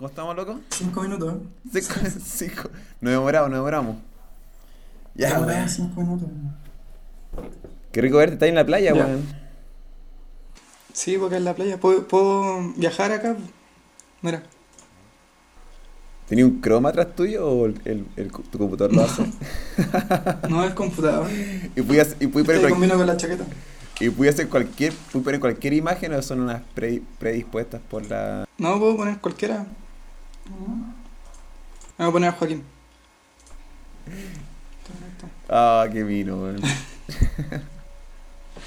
¿Cómo estamos, loco? Cinco minutos. Cinco, cinco. Nos demoramos, nos demoramos. Ya, weón. cinco minutos. Qué rico verte, estás en la playa, Ya. weón. Sí, porque en la playa. ¿Puedo, puedo viajar acá? Mira. ¿Tenía un croma atrás tuyo o el, el- el- tu computador lo hace? No es computador. y pude, hacer- y pude poner, Este cual- combino con la chaqueta. y pude hacer cualquier, pude poner cualquier imagen o son unas pre- predispuestas por la... No, puedo poner cualquiera. Me voy a poner a Joaquín. Ah, qué vino, weón.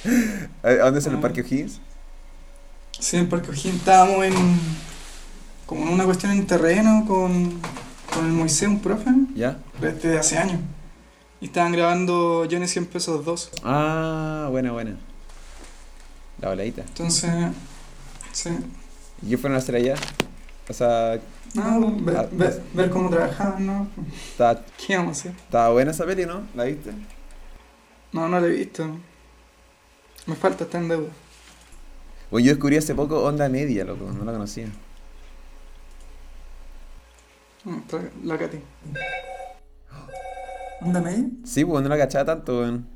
¿A dónde es el Ah. Parque O'Higgins? Sí, en Parque O'Higgins estábamos en. como en una cuestión en terreno con, con el Moisés, un profe, ¿Ya? desde hace años. Y estaban grabando Johnny 100 pesos 2. Ah, buena, buena. La voladita. Entonces. Sí. ¿Y qué fueron a hacer allá? O sea, No, ver, ver, ver cómo trabajaban, ¿no? ¿Qué vamos a hacer? estaba buena esa peli, ¿no? ¿La viste? No, no lo he visto. Me falta, está en deuda. Bueno, yo descubrí hace poco Onda Media, loco, no la conocía. No, está la Katy. Ándame. Sí, pues no la cachaba tanto, weón.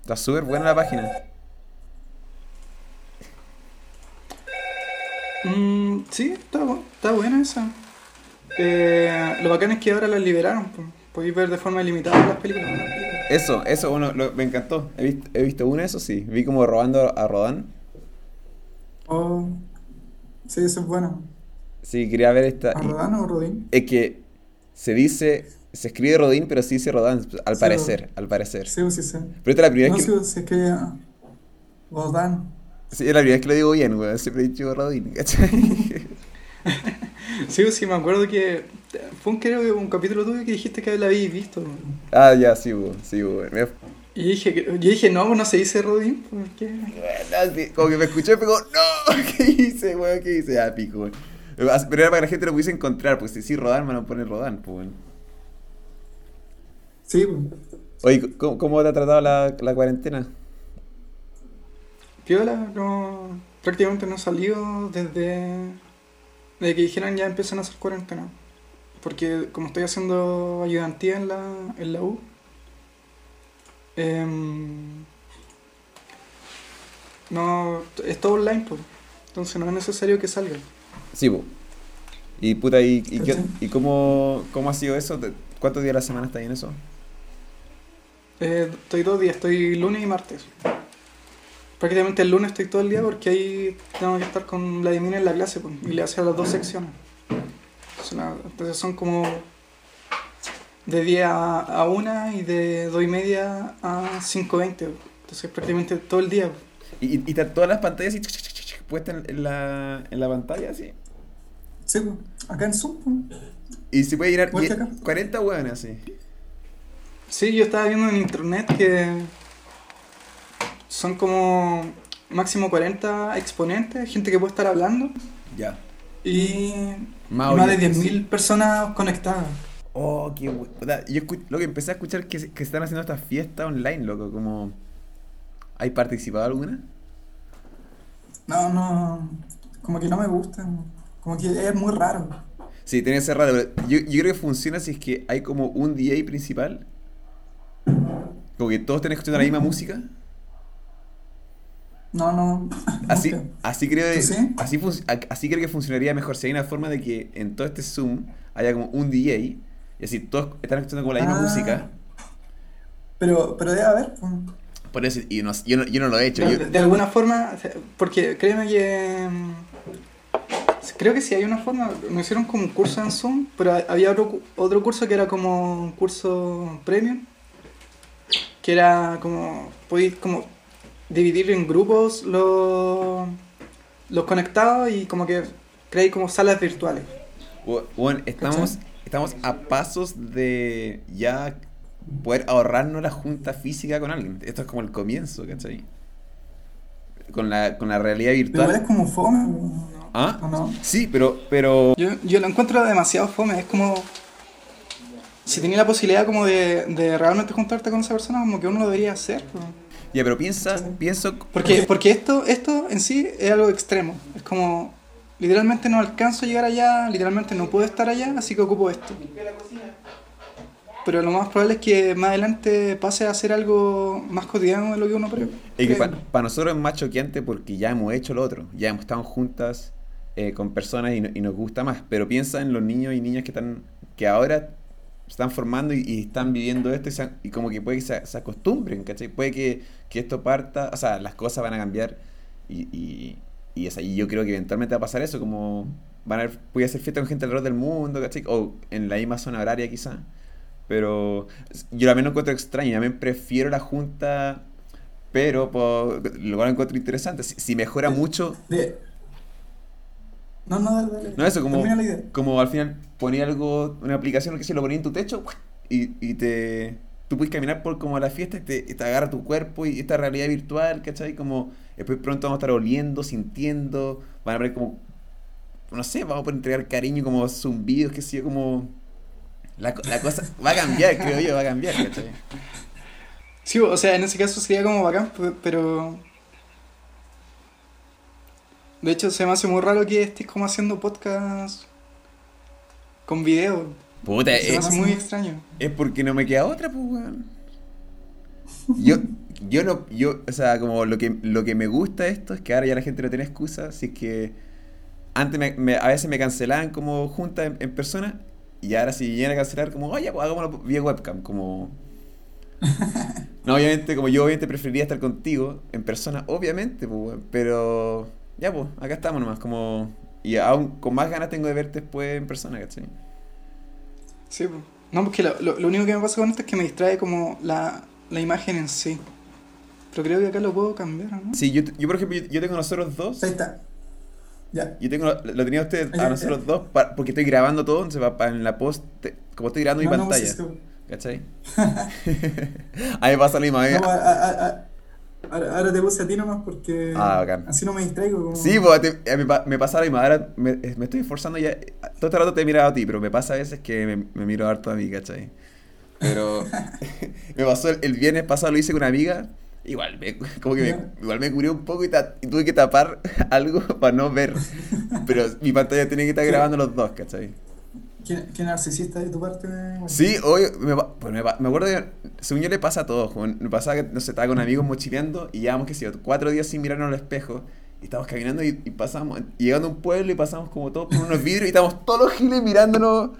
Está súper buena la página. Mm, sí, está, está buena esa. Eh, lo bacán es que ahora las liberaron. pues. Podéis ver de forma ilimitada las películas. Eso, eso, bueno, lo- me encantó. He visto, he visto una, eso sí. Vi como robando a Rodán. Oh, sí, eso es bueno. Sí, quería ver esta. ¿A Rodán o Rodín? Es que se dice, se escribe Rodín, pero se dice Rodán, al Sí, parecer, al parecer. Sí, sí, sí. Pero esta es la primera No, vez sí, que, sí, es que ya. Rodán. sí, es la primera vez que lo digo bien, weón. Siempre he dicho Rodín, ¿cachai? Sí, sí, me acuerdo que fue un, creo que un capítulo tuyo que dijiste que la habéis visto. ah, ya, sí, weón, sí, weón. Y dije, yo dije, no, no se dice así, como que me escuchó y pegó, no, ¿qué hice, weón? ¿Qué hice? Ah, pico, weón. Pero era para que la gente lo pudiese encontrar, pues si sí Rodán, me a poner Rodán, pues, weón. Sí, pues. Oye, ¿cómo, cómo te ha tratado la, la cuarentena? Piola, no, prácticamente no salió desde, desde que dijeron ya empiezan a hacer cuarentena. Porque como estoy haciendo ayudantía en la, en la U, em, no, es todo online, pues. Entonces no es necesario que salga. Sí, pues. Y puta, ¿y, y, qué- y cómo, cómo ha sido eso? ¿Te- ¿Cuántos días a la semana está en eso? Eh, estoy dos días, estoy lunes y martes. Prácticamente el lunes estoy todo el día porque ahí tengo que estar con Vladimir en la clase pues, y le hace a las dos secciones. Entonces, son como de 10 a, a 1 y de 2 y media a 5.20. Entonces prácticamente todo el día. ¿Y, y, todas las pantallas así, ch- ch- ch- ch- puestas en, la, en la pantalla, así? Sí, pues, acá en Zoom. Y se puede llenar Igual que die- acá. 40 hueones así. Sí, yo estaba viendo en internet que son como máximo 40 exponentes, gente que puede estar hablando. Ya. Y Más más de oyentes. 10.000 personas conectadas. Oh, qué bueno. Yo lo que empecé a escuchar que, se- que están haciendo estas fiestas online, loco, como... ¿Hay participado alguna? No, no, como que no me gustan. Como que es muy raro. Sí, tiene que ser raro, pero yo, yo creo que funciona si es que hay como un DJ principal. Como que todos están escuchando la misma música. No, no. Así, nunca. así creo así, así creo que funcionaría mejor. Si hay una forma de que en todo este Zoom haya como un DJ y así todos están escuchando como la misma Ah. música. Pero, pero debe haber. Por eso, y no- yo, no, yo no lo he hecho. De, yo- de alguna forma, porque créeme que. mm, Creo que sí hay una forma. Me hicieron como un curso en Zoom, pero había otro, otro curso que era como un curso premium. Que era como. Podéis como dividir en grupos los, los conectados y como que creáis como salas virtuales. Bu- Bueno, estamos, estamos a pasos de ya poder ahorrarnos la junta física con alguien. Esto es como el comienzo, ¿cachai? Con la, con la realidad Pero igual es virtual. como fome. ¿no? ¿Ah? ¿O no? Sí, pero, pero Yo, yo lo encuentro demasiado fome, es como... Si tenía la posibilidad como de, de realmente juntarte con esa persona, como que uno lo debería hacer. ¿no? Ya, pero piensa, Sí. pienso, Porque, porque esto, esto en sí es algo extremo. Es como literalmente no alcanzo a llegar allá, literalmente no puedo estar allá, así que ocupo esto. Pero lo más probable es que más adelante pase a ser algo más cotidiano de lo que uno cree. Y que para nosotros es más choqueante porque ya hemos hecho lo otro, ya hemos estado juntas eh, con personas y, nos gusta más. Pero piensa en los niños y niñas que están que ahora están formando y, están viviendo esto y, como que puede que se, acostumbren, ¿cachai? Puede que, que, esto parta, o sea, las cosas van a cambiar y, y, y, y yo creo que eventualmente va a pasar eso, como van a voy a hacer fiesta con gente alrededor del mundo, ¿cachai? O en la misma zona horaria quizá. Pero yo también lo encuentro extraño, también prefiero la junta, pero lo encuentro interesante. Si, mejora mucho... No, no, dale, dale. No, eso, como, como al final ponía algo, una aplicación que se lo ponía en tu techo y, y te... Tú puedes caminar por como la fiesta y te, te agarra tu cuerpo y esta realidad virtual, ¿cachai? Como después pronto vamos a estar oliendo, sintiendo, van a ver como, no sé, vamos a poder entregar cariño como zumbidos, que sé como... La, la cosa va a cambiar, creo yo, va a cambiar, ¿cachai? Sí, o sea, en ese caso sería como bacán, pero de hecho, se me hace muy raro que estés como haciendo podcast con video. Puta, se me hace muy extraño. Es porque no me queda otra, pues, weón. Yo, yo no, yo, o sea, como lo que, lo que me gusta de esto es que ahora ya la gente no tiene excusa, así que antes me, a veces me cancelaban como junta en, persona y ahora si vienen a cancelar como, oye, pues hagámoslo vía webcam, como... no, obviamente, como yo obviamente preferiría estar contigo en persona, obviamente, pues, pero ya pues, acá estamos nomás, como... Y aún con más ganas tengo de verte después en persona, ¿cachai? Sí, pues. No, porque lo, lo, único que me pasa con esto es que me distrae como la, la imagen en sí. Pero creo que acá lo puedo cambiar, ¿no? Sí, yo, yo por ejemplo, yo, tengo nosotros dos. Ahí está. Ya. Yo tengo, lo tenía usted a nosotros dos porque estoy grabando todo, entonces va, en la post, como estoy grabando mi pantalla. No, ¿Cachai? a me pasa lo mismo. No, a, a, Ahora, te puse a ti nomás porque ah, así no me distraigo. Como... Sí, pues, me, me, pasa la misma. Ahora me, me, estoy esforzando ya. Todo este rato te he mirado a ti, pero me pasa a veces que me, me miro harto a mí, ¿cachai? Pero me pasó el, viernes pasado, lo hice con una amiga. Igual me, como que me, igual me cubrió un poco y, y, tuve que tapar algo para no ver. Pero mi pantalla tenía que estar grabando los dos, ¿cachai? ¿Qué, narcisista de tu parte? Sí, hoy me, pues me, me, acuerdo que, según yo le pasa a todos, me pasaba que, no sé, estaba con amigos mochileando y llevamos, qué sé yo, cuatro días sin mirarnos al espejo y estábamos caminando y, pasamos, llegando a un pueblo y pasamos como todos por unos vidrios y estábamos todos los giles mirándonos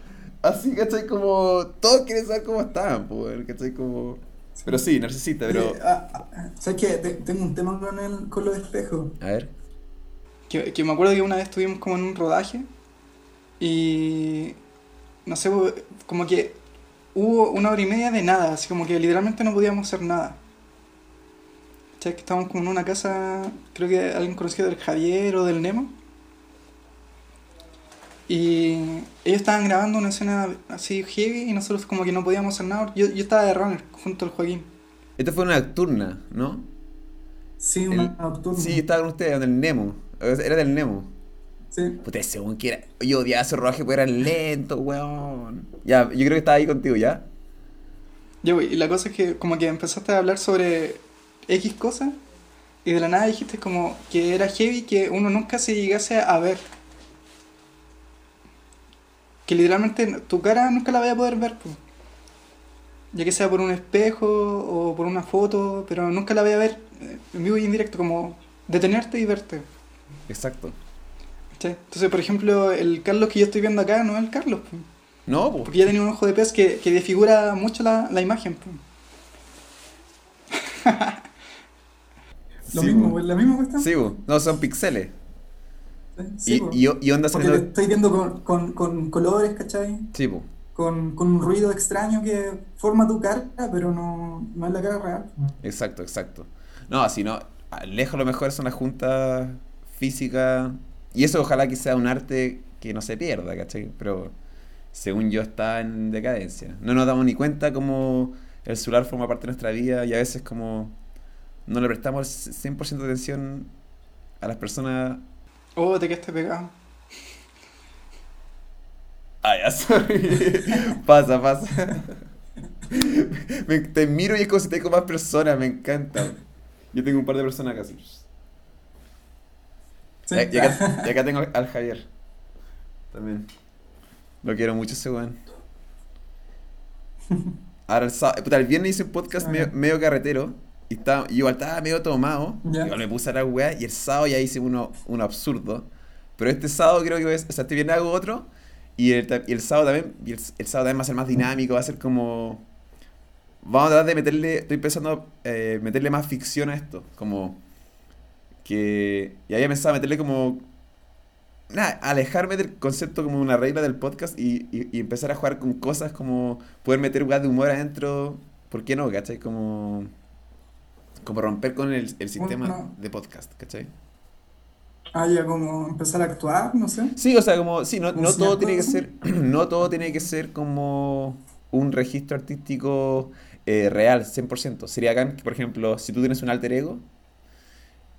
así, ¿cachai? Como, todos quieren saber cómo estaban, pues, ¿cachai? Como... Pero sí, narcisista, pero... Ah, ah, ¿Sabes qué? Tengo un tema con, el, con los espejos. A ver. Que, que me acuerdo que una vez estuvimos como en un rodaje y no sé, como que hubo una hora y media de nada, así como que literalmente no podíamos hacer nada. que estábamos como en una casa, creo que alguien conocido del Javier o del Nemo. Y ellos estaban grabando una escena así heavy y nosotros como que no podíamos hacer nada. Yo, yo estaba de runner junto al Joaquín. Esta fue una nocturna, ¿no? Sí, una nocturna. Sí, estaba con ustedes, del Nemo. Era del Nemo. Sí. Puta, según que era. Yo odiaba ese rodaje porque era lento, weón. Ya, yo creo que estaba ahí contigo, ¿ya? Ya, y la cosa es que como que empezaste a hablar sobre X cosas y de la nada dijiste como que era heavy que uno nunca se llegase a ver. Que literalmente tu cara nunca la vaya a poder ver, ya que sea por un espejo o por una foto, pero nunca la vaya a ver eh, en vivo y en directo, como detenerte y verte. Exacto. Entonces, por ejemplo, el Carlos que yo estoy viendo acá no es el Carlos. No, Porque ya tenía un ojo de pez que, que desfigura mucho la, la imagen. Lo mismo, la misma cuestión. Sí, no, son píxeles. Sí, y, y, y, onda estoy viendo con, con, con, colores, ¿cachai? Sí, Con, con, un ruido extraño que forma tu cara, pero no, no es la cara real. Exacto, exacto. No, si no, lejos lo mejor son las juntas físicas y eso ojalá que sea un arte que no se pierda, ¿cachai? Pero según yo está en decadencia. No nos damos ni cuenta como el celular forma parte de nuestra vida y a veces como no le prestamos 100% de atención a las personas. Oh, te quedaste pegado. Ah, ya, sorry. pasa, pasa. te miro y es como si tengo más personas, me encanta. Yo tengo un par de personas casi. Y, acá, y, acá, tengo al Javier. También. Lo quiero mucho ese weón. Ahora el, puta, el viernes hice un podcast medio, carretero. Y estaba, igual estaba medio tomado. Igual me puse a la weá. Y el sábado ya hice uno, uno absurdo. Pero este sábado creo que es, o sea, este viernes hago otro. Y el, y el sábado también. Y el, el, sábado también va a ser más dinámico. Va a ser como. Vamos a tratar de meterle. Estoy pensando eh, meterle más ficción a esto. Como. Que. Y había pensado meterle como nada, alejarme del concepto como una regla del podcast y, y, empezar a jugar con cosas como poder meter lugar de humor adentro. ¿Por qué no, cachai? Como, como romper con el, el sistema de podcast, ¿cachai? Ah, ya como empezar a actuar, no sé. Sí, o sea, como, sí, no, no todo tiene que ser, no todo tiene que ser como un registro artístico eh, real, 100%. Sería acá por ejemplo, si tú tienes un alter ego,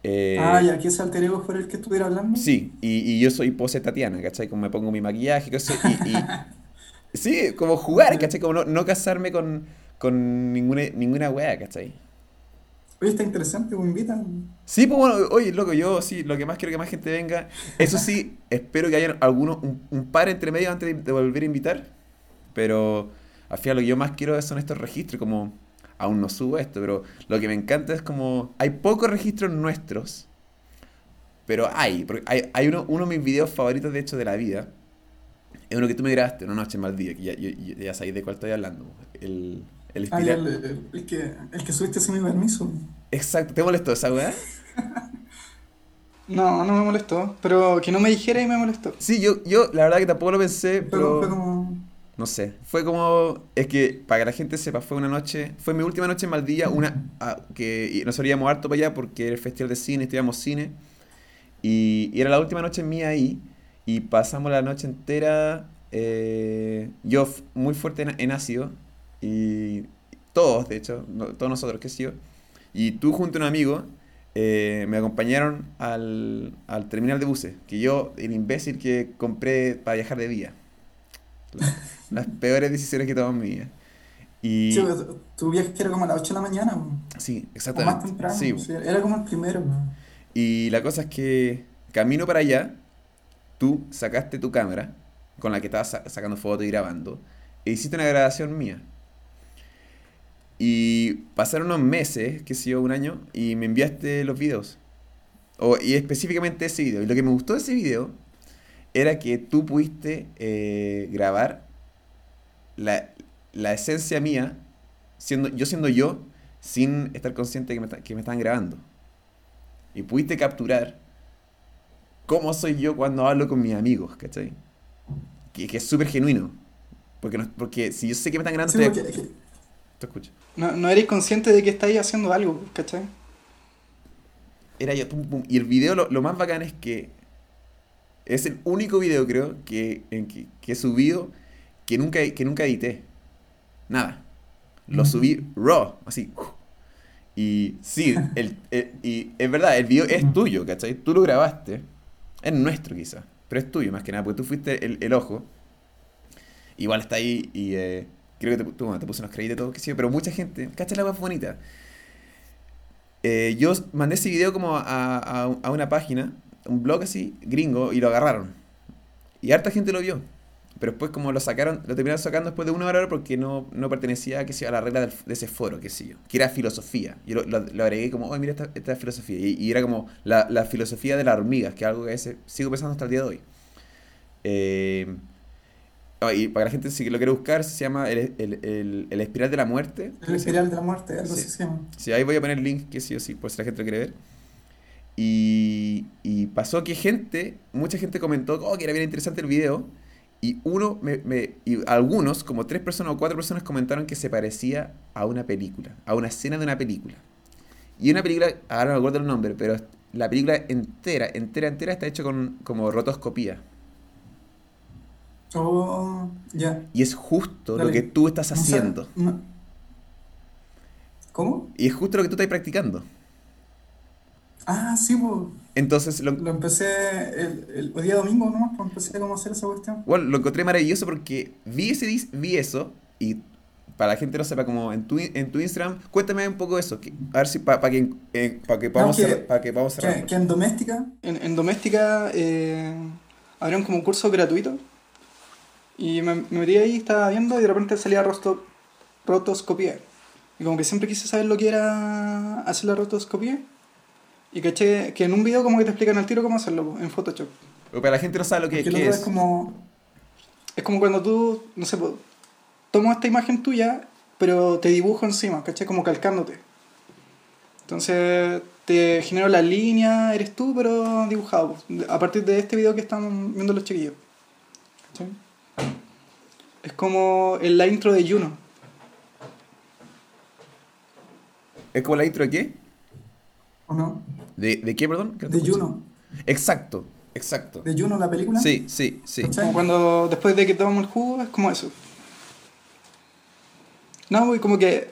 eh, ah, y aquí ese alter ego fue el que estuviera hablando. Sí, y, y yo soy pose Tatiana, ¿cachai? Como me pongo mi maquillaje, y, y, Sí, como jugar, ¿cachai? Como no, no casarme con, con ninguna, ninguna wea, ¿cachai? Oye, está interesante, me invitan. Sí, pues bueno, oye, loco, yo sí, lo que más quiero que más gente venga. Eso sí, espero que haya algunos, un, par entre medio antes de, volver a invitar. Pero al final lo que yo más quiero son estos registros, como aún no subo esto, pero lo que me encanta es como, hay pocos registros nuestros, pero hay, porque hay, hay uno, uno de mis videos favoritos de hecho de la vida, es uno que tú me grabaste una noche en Maldivia, que ya, ya, sabéis de cuál estoy hablando, el, el ah, el, el, que, el que subiste sin mi permiso. Exacto, ¿te molestó esa weá? No, no me molestó, pero que no me dijera y me molestó. Sí, yo, yo la verdad que tampoco lo pensé, pero... Fue como... No sé, fue como, es que para que la gente sepa, fue una noche, fue mi última noche en Maldivia, una que nos salíamos harto para allá porque era el festival de cine, estudiamos cine, y, era la última noche mía ahí, y pasamos la noche entera, eh, yo muy fuerte en, ácido, y todos, de hecho, todos nosotros, sí yo, y tú junto a un amigo, eh, me acompañaron al, al terminal de buses, que yo, el imbécil que compré para viajar de día las peores decisiones que he tomado en mi vida. Y... Sí, tu viaje era como a las 8 de la mañana. Sí, exactamente. O más temprano. Sí. era como el primero. Y la cosa es que camino para allá, tú sacaste tu cámara con la que estabas sacando fotos y grabando e hiciste una grabación mía. Y pasaron unos meses, que sé yo, un año, y me enviaste los videos. O, y específicamente ese video. Y lo que me gustó de ese video era que tú pudiste eh, grabar la, esencia mía, siendo, yo siendo yo, sin estar consciente que me, que me estaban grabando. Y pudiste capturar cómo soy yo cuando hablo con mis amigos, ¿cachai? Que, que es súper genuino. Porque, no, porque si yo sé que me están grabando, te, te escucho. No, no eres consciente de que estáis haciendo algo, ¿cachai? Era yo, y el video lo, lo más bacán es que es el único video, creo, que, en que, he subido que nunca, que nunca edité. Nada. Lo subí raw, así. Y sí, el, y es verdad, el video es tuyo, ¿cachai? Tú lo grabaste. Es nuestro quizás, pero es tuyo más que nada, porque tú fuiste el, el ojo. Igual está ahí y eh, creo que te, tú, te puse unos créditos y todo, que sí, pero mucha gente, ¿cachai la más bonita? Eh, yo mandé ese video como a, a, a una página un blog así, gringo, y lo agarraron. Y harta gente lo vio. Pero después como lo sacaron, lo terminaron sacando después de una hora porque no, no pertenecía que sea, a la regla de ese foro, que sé yo, que era filosofía. Yo lo, lo, agregué como, oh, mira, esta, esta es filosofía. Y, era como la, la, filosofía de las hormigas, que es algo que ese, sigo pensando hasta el día de hoy. Eh, oh, y para la gente si lo quiere buscar, se llama el, el, el, el espiral de la muerte. El espiral de la muerte, algo así se llama. Sí, ahí voy a poner el link, que sí o sí, por si la gente lo quiere ver. Y, y, pasó que gente, mucha gente comentó oh, que era bien interesante el video. Y uno, me, me, y algunos, como tres personas o cuatro personas comentaron que se parecía a una película, a una escena de una película. Y una película, ahora no me acuerdo el nombre, pero la película entera, entera, entera está hecha con como rotoscopía. Oh, ya. Y es justo lo que tú estás haciendo. ¿Cómo? Y es justo lo que tú estás practicando. Ah, sí, pues. Entonces lo, lo empecé el, el, día domingo nomás, pues empecé a hacer esa cuestión. Bueno, lo encontré maravilloso porque vi, ese, vi eso y para la gente no sepa, como en tu, en tu Instagram, cuéntame un poco eso, a ver si para que, eh, que, podamos que, cerrar, que podamos cerrar. Que, en doméstica. En, en doméstica eh, abrieron como un curso gratuito y me, me metí ahí, estaba viendo y de repente salía rosto, rotoscopía. Y como que siempre quise saber lo que era hacer la rotoscopía. Y caché que en un video como que te explican al tiro cómo hacerlo en Photoshop. Pero la gente no sabe lo que, es. Es como... es como cuando tú, no sé, tomo esta imagen tuya, pero te dibujo encima, ¿cachai? Como calcándote. Entonces te genero la línea, eres tú, pero dibujado. A partir de este video que están viendo los chiquillos. Es como en la intro de Juno. ¿Es como la intro de qué? ¿O no? ¿De, de qué, perdón? De Juno. Exacto, exacto. ¿De Juno la película? Sí, sí, sí. Como cuando después de que tomamos el jugo, es como eso. No, y como que.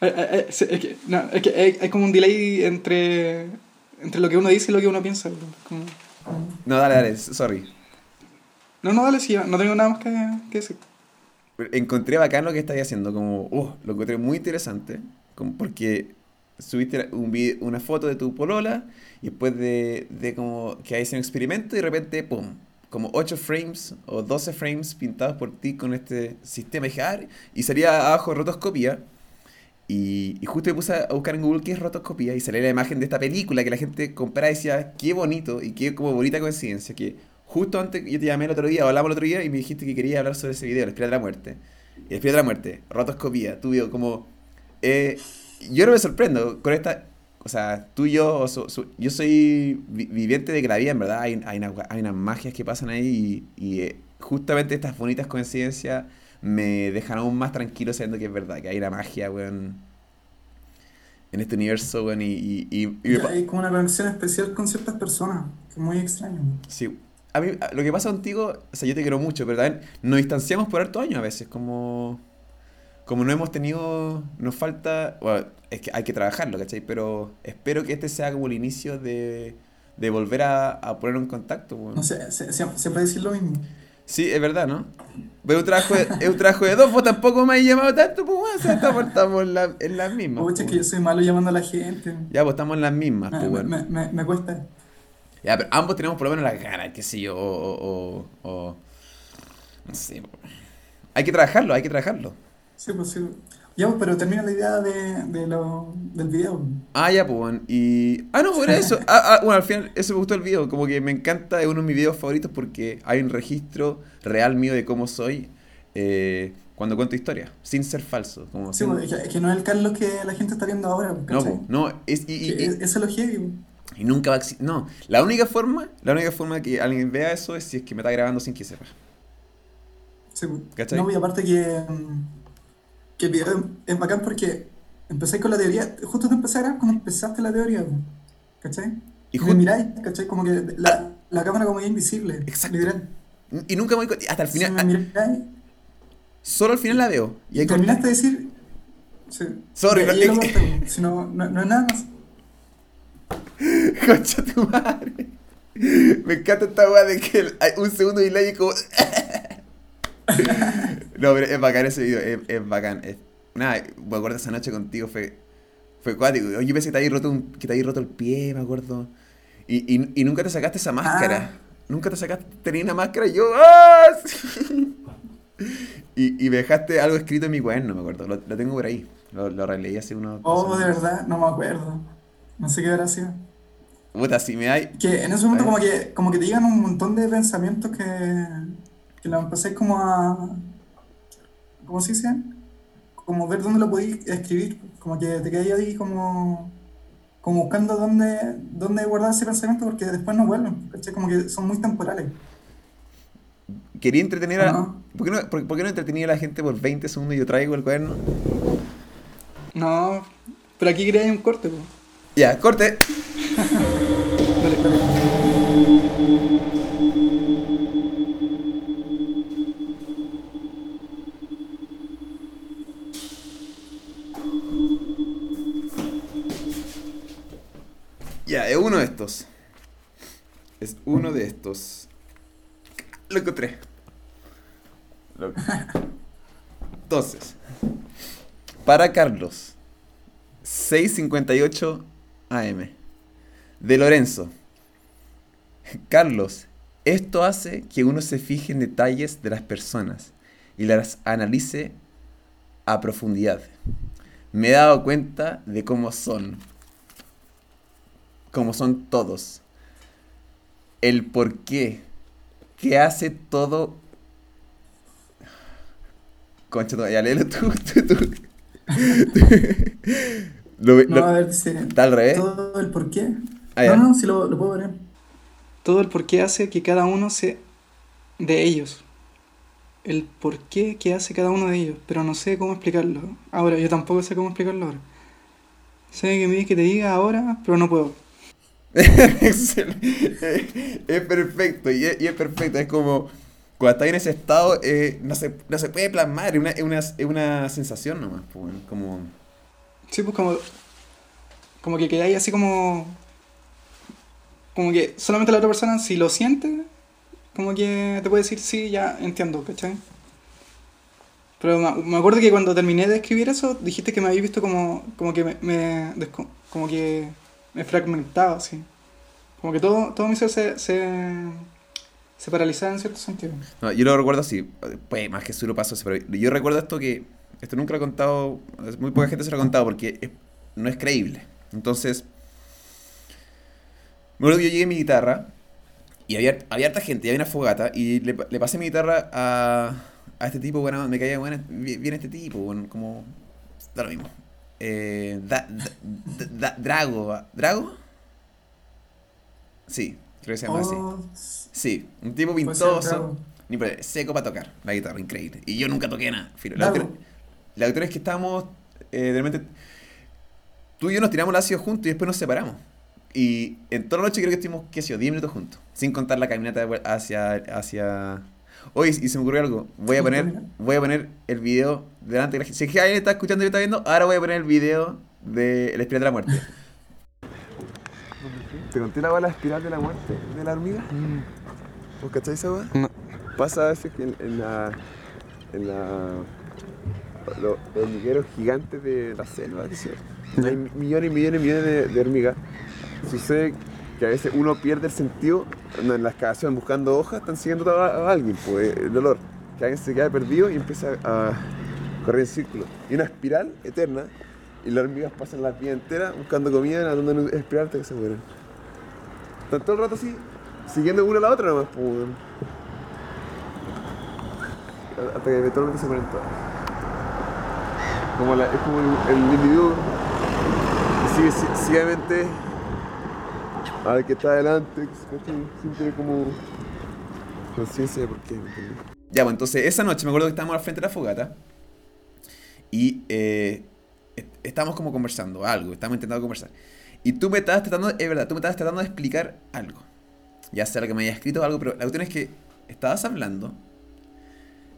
es que, no, es que hay, como un delay entre, entre lo que uno dice y lo que uno piensa. No, dale, dale, sorry. No, no, dale, sí, no tengo nada más que, que decir. Encontré bacán lo que estáis haciendo, como, uh, lo encontré muy interesante, como porque subiste un una foto de tu polola y después de, de como que hay un experimento y de repente, ¡pum! como 8 frames o 12 frames pintados por ti con este sistema. Y ah", y salía abajo rotoscopía. Y, y, justo me puse a buscar en Google qué es rotoscopía y salía la imagen de esta película que la gente compraba y decía, qué bonito y qué como bonita coincidencia. Que justo antes, yo te llamé el otro día, hablamos el otro día y me dijiste que quería hablar sobre ese video, el espíritu de la muerte. Y el espíritu de la muerte, rotoscopía, tuve como... Eh, yo no me sorprendo con esta o sea, tú y yo, yo soy viviente de que la vida, en verdad, hay, hay, hay unas magias que pasan ahí y, eh, justamente estas bonitas coincidencias me dejan aún más tranquilo sabiendo que es verdad, que hay una magia, weón, en este universo, weón, y... y, hay como una conexión especial con ciertas personas, que es muy extraño. Sí. A mí, lo que pasa contigo, o sea, yo te quiero mucho, pero también nos distanciamos por harto años a veces, como como no hemos tenido, nos falta, bueno, es que hay que trabajarlo, ¿cachai? Pero espero que este sea como el inicio de, de volver a, a poner en contacto. No sé, siempre decir lo mismo. Sí, es verdad, ¿no? Pero un trabajo de, es un trabajo de dos, vos tampoco me has llamado tanto, pues bueno, o sea, estamos, estamos en, la, en, las mismas. Pucha, es que yo soy malo llamando a la gente. Ya, pues estamos en las mismas, pues bueno. Me, me, me, cuesta. Ya, pero ambos tenemos por lo menos las ganas, qué sé yo, o, o, o, no sé. Hay que trabajarlo, hay que trabajarlo. Sí, pues sí. Ya, pues, pero termina la idea de, de lo, del video. Ah, ya, pues. Y. Ah, no, pues era eso. Ah, ah, bueno, al final, eso me gustó el video. Como que me encanta, es uno de mis videos favoritos porque hay un registro real mío de cómo soy eh, cuando cuento historias, sin ser falso. Como sí, pues, es que no es el Carlos que la gente está viendo ahora. No, pues, no. Es, y, eso es lo heavy. Y nunca va a No, la única forma, la única forma que alguien vea eso es si es que me está grabando sin que sepa. Sí, ¿Cachai? No, y aparte que. Que el video es bacán porque empecé con la teoría, justo te empecé a grabar cuando empezaste la teoría, ¿cachai? Y, me miráis, ¿cachai? Como que la, la cámara como ya invisible, Exacto. literal. Y nunca me voy hasta el final. Si me miráis, solo al final la veo. Y ahí terminaste de decir. Sí. Sorry, no, si no, no, no es nada más. Concha tu madre. Me encanta esta weá de que hay un segundo y la como. no, pero es bacán ese video, es, bacán. nada, me acuerdo esa noche contigo, fue, fue cuático. Yo pensé que te había roto, que te roto el pie, me acuerdo. Y, y, y nunca te sacaste esa máscara. Ah. Nunca te sacaste, tenía una máscara y yo, ¡ah! y, y me dejaste algo escrito en mi cuaderno, me acuerdo. Lo, lo tengo por ahí. Lo, lo releí hace unos. Oh, de verdad, no me acuerdo. No sé qué habrá sido. Puta, si me hay. Que en ese momento, como que, como que te llegan un montón de pensamientos que que lo empecé como a, ¿cómo se dice? Como ver dónde lo podéis escribir, como que te quedáis ahí como, como buscando dónde, dónde guardar ese pensamiento porque después no vuelven, Como que son muy temporales. Quería entretener a... ¿Por, qué no, por, qué no entretenía a la gente por 20 segundos y yo traigo el cuaderno? No, pero aquí quería un corte. Ya, corte. Ya, es uno de estos. Es uno de estos. Lo encontré. Lo- Entonces, para Carlos, 6.58 AM. De Lorenzo. Carlos, esto hace que uno se fije en detalles de las personas y las analice a profundidad. Me he dado cuenta de cómo son. Cómo son todos. El por qué. Que hace todo. Concha, ya léelo tú, tú, tú. Lo, No, lo- a ver, dice. ¿Está al revés? Todo el por qué. Ah, no, no, sí lo, lo puedo ver. Todo el por qué hace que cada uno se... de ellos. El por qué que hace cada uno de ellos. Pero no sé cómo explicarlo. Ahora, yo tampoco sé cómo explicarlo ahora. Sé que me dices que te diga ahora, pero no puedo. Es perfecto, y es, y es perfecto. Es como cuando estás en ese estado, eh, no, se, no se puede plasmar, es una, una, una sensación nomás. pues, como, Sí, pues como. Como que quedáis así como. Como que solamente la otra persona, si lo siente, como que te puede decir, sí, ya entiendo, ¿cachai? Pero me, acuerdo que cuando terminé de escribir eso, dijiste que me habías visto como, como que me, me como que me fragmentaba, así. Como que todo, todo mi ser se, se, se paralizaba en cierto sentido. No, yo lo recuerdo así, pues más que solo pasó, pero yo recuerdo esto que, esto nunca lo he contado, muy poca gente se lo ha contado porque es- no es creíble. Entonces, me acuerdo que yo llegué a mi guitarra y había, había harta gente, había una fogata y le, le pasé mi guitarra a, a este tipo, bueno, me caía bueno, bien este tipo, bueno, como, da lo mismo. Eh, da, da- da- Drago, ¿Drago? Sí, creo que se llama así. Oh, Sí, un tipo pintoso, ni seco para tocar la guitarra, increíble. Y yo nunca toqué nada. La, cuestión, la cuestión es que estábamos, eh, de repente, tú y yo nos tiramos el ácido juntos y después nos separamos. Y en toda la noche creo que estuvimos, qué sé yo, 10 minutos juntos, sin contar la caminata hacia, hacia... Oye, y se me ocurrió algo, voy a ¿Sí, poner, voy a poner el video delante de la gente. Si es que alguien está escuchando y está viendo, ahora voy a poner el video de El Espiral de la Muerte. ¿Te conté la bala espiral de la muerte de la hormiga? ¿Vos cacháis esa weá? No. Pasa a veces que en, en la. en la. los hormigueros gigantes de la selva, yo, hay millones y millones y millones de, de hormigas. Sucede que a veces uno pierde el sentido en la excavación buscando hojas, están siguiendo a, alguien, pues el olor. Que alguien se queda perdido y empieza a correr en círculo. Y una espiral eterna, y las hormigas pasan la vida entera buscando comida, nadando en espiral hasta que se mueren. Están todo el rato así, siguiendo una a la otra nomás, pues. Hasta que eventualmente se mueren todas. Como es como el, el individuo sigue ci- ciegamente al que está adelante, tener como conciencia de por qué. Ya, pues entonces esa noche me acuerdo que estábamos al frente de la fogata y eh, est- estábamos como conversando algo, estábamos intentando conversar. Y tú me estabas tratando, es verdad, tú me estabas tratando de explicar algo. Ya sea lo que me hayas escrito o algo, pero la cuestión es que estabas hablando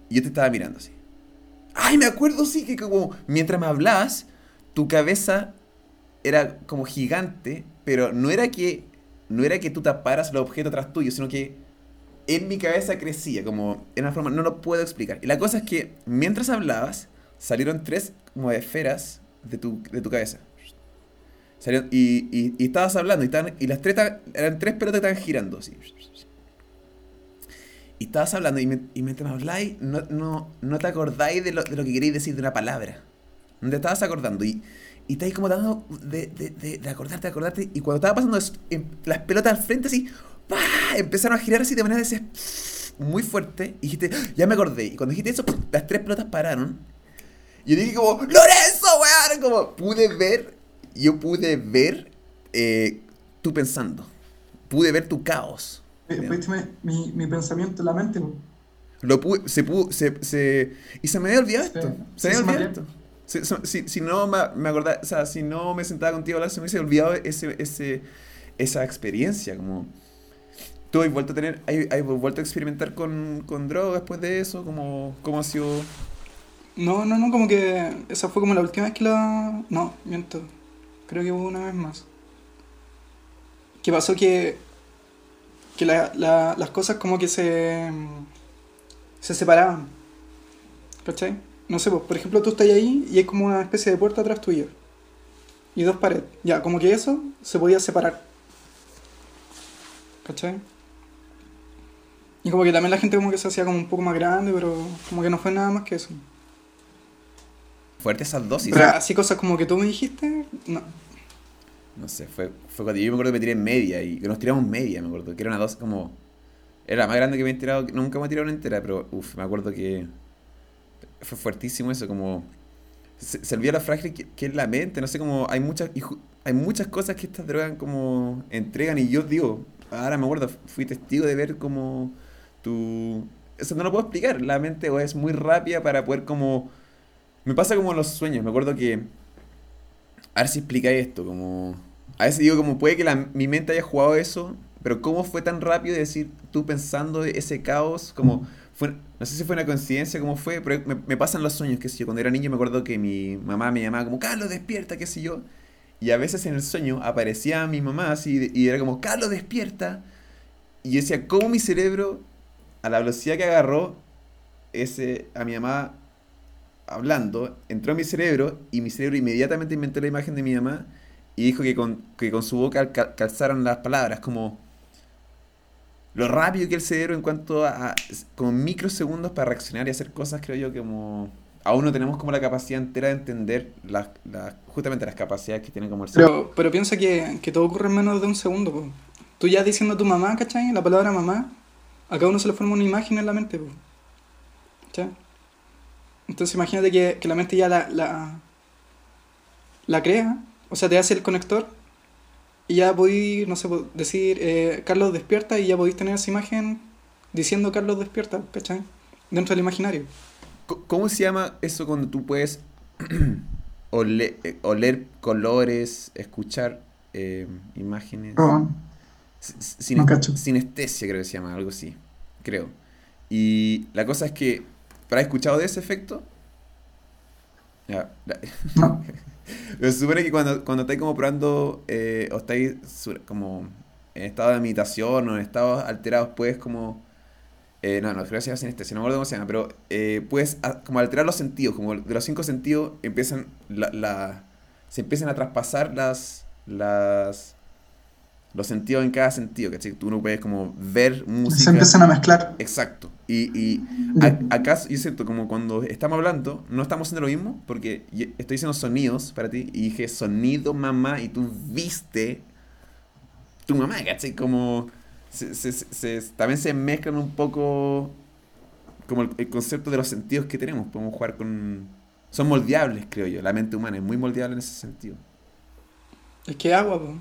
y yo te estaba mirando así. Ay, me acuerdo, sí, que como mientras me hablabas, tu cabeza era como gigante, pero no era que no era que tú taparas los objetos tras tuyo, sino que en mi cabeza crecía, como en una forma, no lo puedo explicar. Y la cosa es que mientras hablabas, salieron tres como esferas de tu, de tu cabeza. Salieron, y, y, estabas hablando, y, estaban- y las tres eran tres pelotas que estaban girando así. Y estabas hablando, y, me- y mientras habláis, no, no, no te acordáis de lo, de lo que queréis decir de una palabra. No te estabas acordando. Y, y estáis como tratando de, de, de, de acordarte, de acordarte. Y cuando estaba pasando eso, em- las pelotas al frente así, ¡pah! empezaron a girar así de manera muy fuerte. Y dijiste, "Ah, ya me acordé. Y cuando dijiste eso, las tres pelotas pararon. Y yo dije como, ¡Lorenzo, weón! Como pude ver, yo pude ver eh, tú pensando. Pude ver tu caos. Eh, ¿Viste mi, mi, mi pensamiento en la mente? Lo pude, se pudo, se, se, y se me había olvidado esto. Se Sí, me sí, había se olvidado esto. Si, si, si no me, me acordaba, o sea, si no me sentaba contigo a hablar, se me hubiese olvidado ese, ese, esa experiencia. Como, ¿Tú has vuelto a tener, hay, hay vuelto a experimentar con, con drogas después de eso? como ¿Cómo ha sido? No, no, no, como que esa fue como la última vez que la... No, miento. Creo que hubo una vez más. Que pasó que... Que la- las cosas como que se... Se separaban. ¿Cachai? No sé, pues, por ejemplo, tú estás ahí y hay como una especie de puerta atrás tuyo. Y dos paredes. Ya, como que eso se podía separar. ¿Cachai? Y como que también la gente como que se hacía como un poco más grande, pero como que no fue nada más que eso. Fuerte esas dosis. Pero así cosas como que tú me dijiste, no. No sé, fue, fue cuando yo me acuerdo que me tiré en media y que nos tiramos media, me acuerdo. Que era una dosis como. Era la más grande que me he tirado. Nunca me he tirado una entera, pero uff, me acuerdo que. Fue fuertísimo eso, como. Se, se olvida lo frágil que, es la mente, no sé, como. Hay muchas, hay muchas cosas que estas drogas como entregan y yo digo. Ahora me acuerdo, fui testigo de ver como. Tu. Eso no lo puedo explicar. La mente es muy rápida para poder como. Me pasa como en los sueños. Me acuerdo que. A ver si explicáis esto, como... A veces digo, como puede que la- mi mente haya jugado eso, pero ¿cómo fue tan rápido de decir, tú pensando ese caos, como... No sé si fue una coincidencia, cómo fue, pero me, pasan los sueños, qué sé yo. Cuando era niño me acuerdo que mi mamá me llamaba como, Carlos, despierta, qué sé yo. Y a veces en el sueño aparecía mi mamá así, y era como, Carlos, despierta. Y yo decía, ¿cómo mi cerebro, a la velocidad que agarró ese, a mi mamá hablando, entró a mi cerebro y mi cerebro inmediatamente inventó la imagen de mi mamá y dijo que con, que con su boca cal- calzaron las palabras, como lo rápido que el cerebro en cuanto a, a- como microsegundos para reaccionar y hacer cosas, creo yo, que como aún no tenemos como la capacidad entera de entender las, las- justamente las capacidades que tiene como el cerebro. Pero, pero piensa que, que todo ocurre en menos de un segundo, po. Tú ya diciendo tu mamá, ¿cachai? La palabra mamá, a cada uno se le forma una imagen en la mente, po. ¿Cachai? Entonces imagínate que, que la mente ya la, la, la crea, o sea, te hace el conector y ya podéis, no sé, decir eh, Carlos despierta y ya podéis tener esa imagen diciendo Carlos despierta, ¿cachai? Dentro del imaginario. ¿Cómo se llama eso cuando tú puedes ole- eh, oler colores, escuchar eh, imágenes? Oh, S- Sin, No cacho. sinestesia creo que se llama, algo así, creo. Y la cosa es que, ¿para has escuchado de ese efecto? Ya, la- no. Pero se supone que cuando, cuando estáis como probando eh, o estáis como en estado de meditación o en estados alterados, puedes como... eh, no, no, creo que se llama sinestesia, no me acuerdo cómo se llama, pero eh, puedes como alterar los sentidos, como de los cinco sentidos empiezan la, la- se empiezan a traspasar las, las, los sentidos en cada sentido, ¿cachai? Tú no puedes como ver Se música. empiezan a mezclar. Exacto. Y, y a- acá, yo siento como cuando estamos hablando, no estamos haciendo lo mismo, porque estoy diciendo sonidos para ti, y dije sonido mamá, y tú viste tu mamá, ¿cachai? Como se- se- se- se- también se mezclan un poco como el, el concepto de los sentidos que tenemos. Podemos jugar con... Son moldeables, creo yo. La mente humana es muy moldeable en ese sentido. Es que agua, po.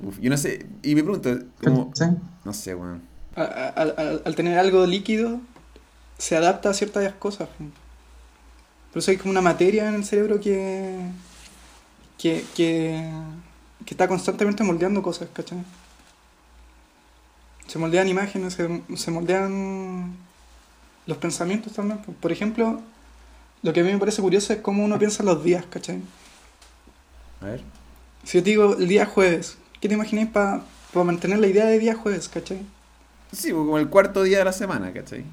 Uf, yo no sé, y me pregunto, como... ¿sí? No sé, weón. A- al, al- al tener algo líquido, se adapta a ciertas cosas. po. Por eso hay como una materia en el cerebro que, que, que, que está constantemente moldeando cosas, ¿cachai? Se moldean imágenes, se, se moldean los pensamientos también. po. Por ejemplo, lo que a mí me parece curioso es cómo uno piensa en los días, ¿cachai? A ver. Si yo te digo el día jueves, ¿qué te imagináis para mantener la idea de día jueves, ¿cachai? Sí, pues, como el cuarto día de la semana, ¿cachai?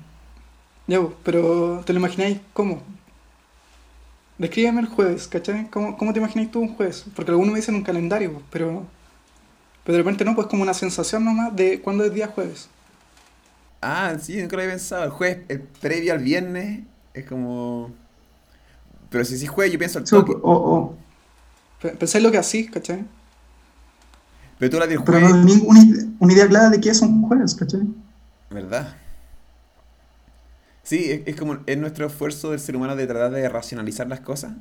Ya, pues, pero ¿te lo imagináis cómo? Descríbeme el jueves, ¿cachai? ¿Cómo, cómo te imagináis tú un jueves? Porque algunos me dicen un calendario, pues, pero, pero de repente no, pues como una sensación nomás de cuándo es día jueves. Ah, sí, nunca lo había pensado. El jueves, el previo al viernes, es como... Pero si sí jueves, yo pienso al Sí, o, toque. o- Pe- Pensáis lo que así, ¿cachai? Pero tú la del pero no jueves, tenía una, una idea clara de qué es un jueves, ¿cachai? ¿verdad? Sí, es, es como, es nuestro esfuerzo del ser humano de tratar de racionalizar las cosas.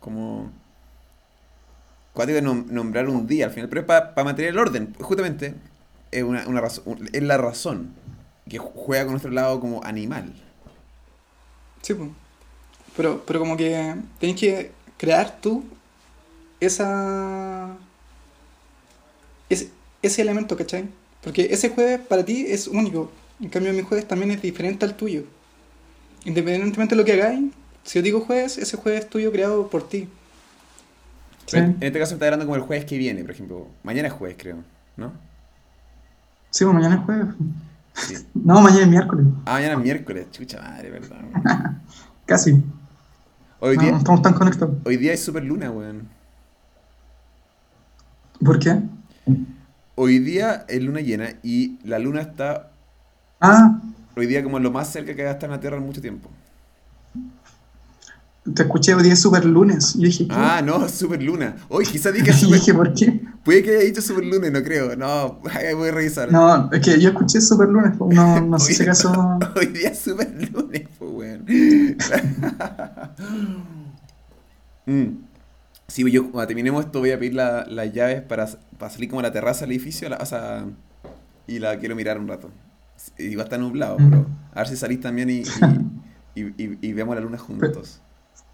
Como... Cuático de nom- nombrar un día al final, pero es para mantener el orden. Justamente, es, una, una razón, es la razón que ju- juega con nuestro lado como animal. Sí, pues. Pero, pero como que tenés que crear tú esa... Ese, ese elemento, ¿cachai? Porque ese jueves para ti es único. En cambio, mi jueves también es diferente al tuyo. Independientemente de lo que hagáis, si yo digo jueves, ese jueves es tuyo creado por ti. Sí, En este caso está hablando como el jueves que viene, por ejemplo. Mañana es jueves, creo, ¿no? sí pues mañana es jueves. Sí. No, mañana es miércoles. Ah, mañana es miércoles. Chucha madre, verdad. Casi. Hoy No, día, no estamos tan conectados. hoy día es super luna, weón. ¿Por qué? Hoy día es luna llena y la luna está Ah, hoy día como lo más cerca que va a estar en la Tierra en mucho tiempo. te escuché hoy día es super lunes. Y dije, ¿qué? Ah, no, super luna. Hoy quizás dije super... dije, ¿por qué? Puede que haya dicho super luna, y no creo. No, voy a revisar. No, es que yo escuché super lunes. No, no sé si acaso. Hoy día es super lunes, pues, weón. Mm. Sí, yo cuando terminemos esto voy a pedir la- las llaves para, para salir como a la terraza del edificio, la- o sea, y la quiero mirar un rato. Y va a estar nublado, Mm. pero a ver si salís también y, y, y- vemos la luna juntos.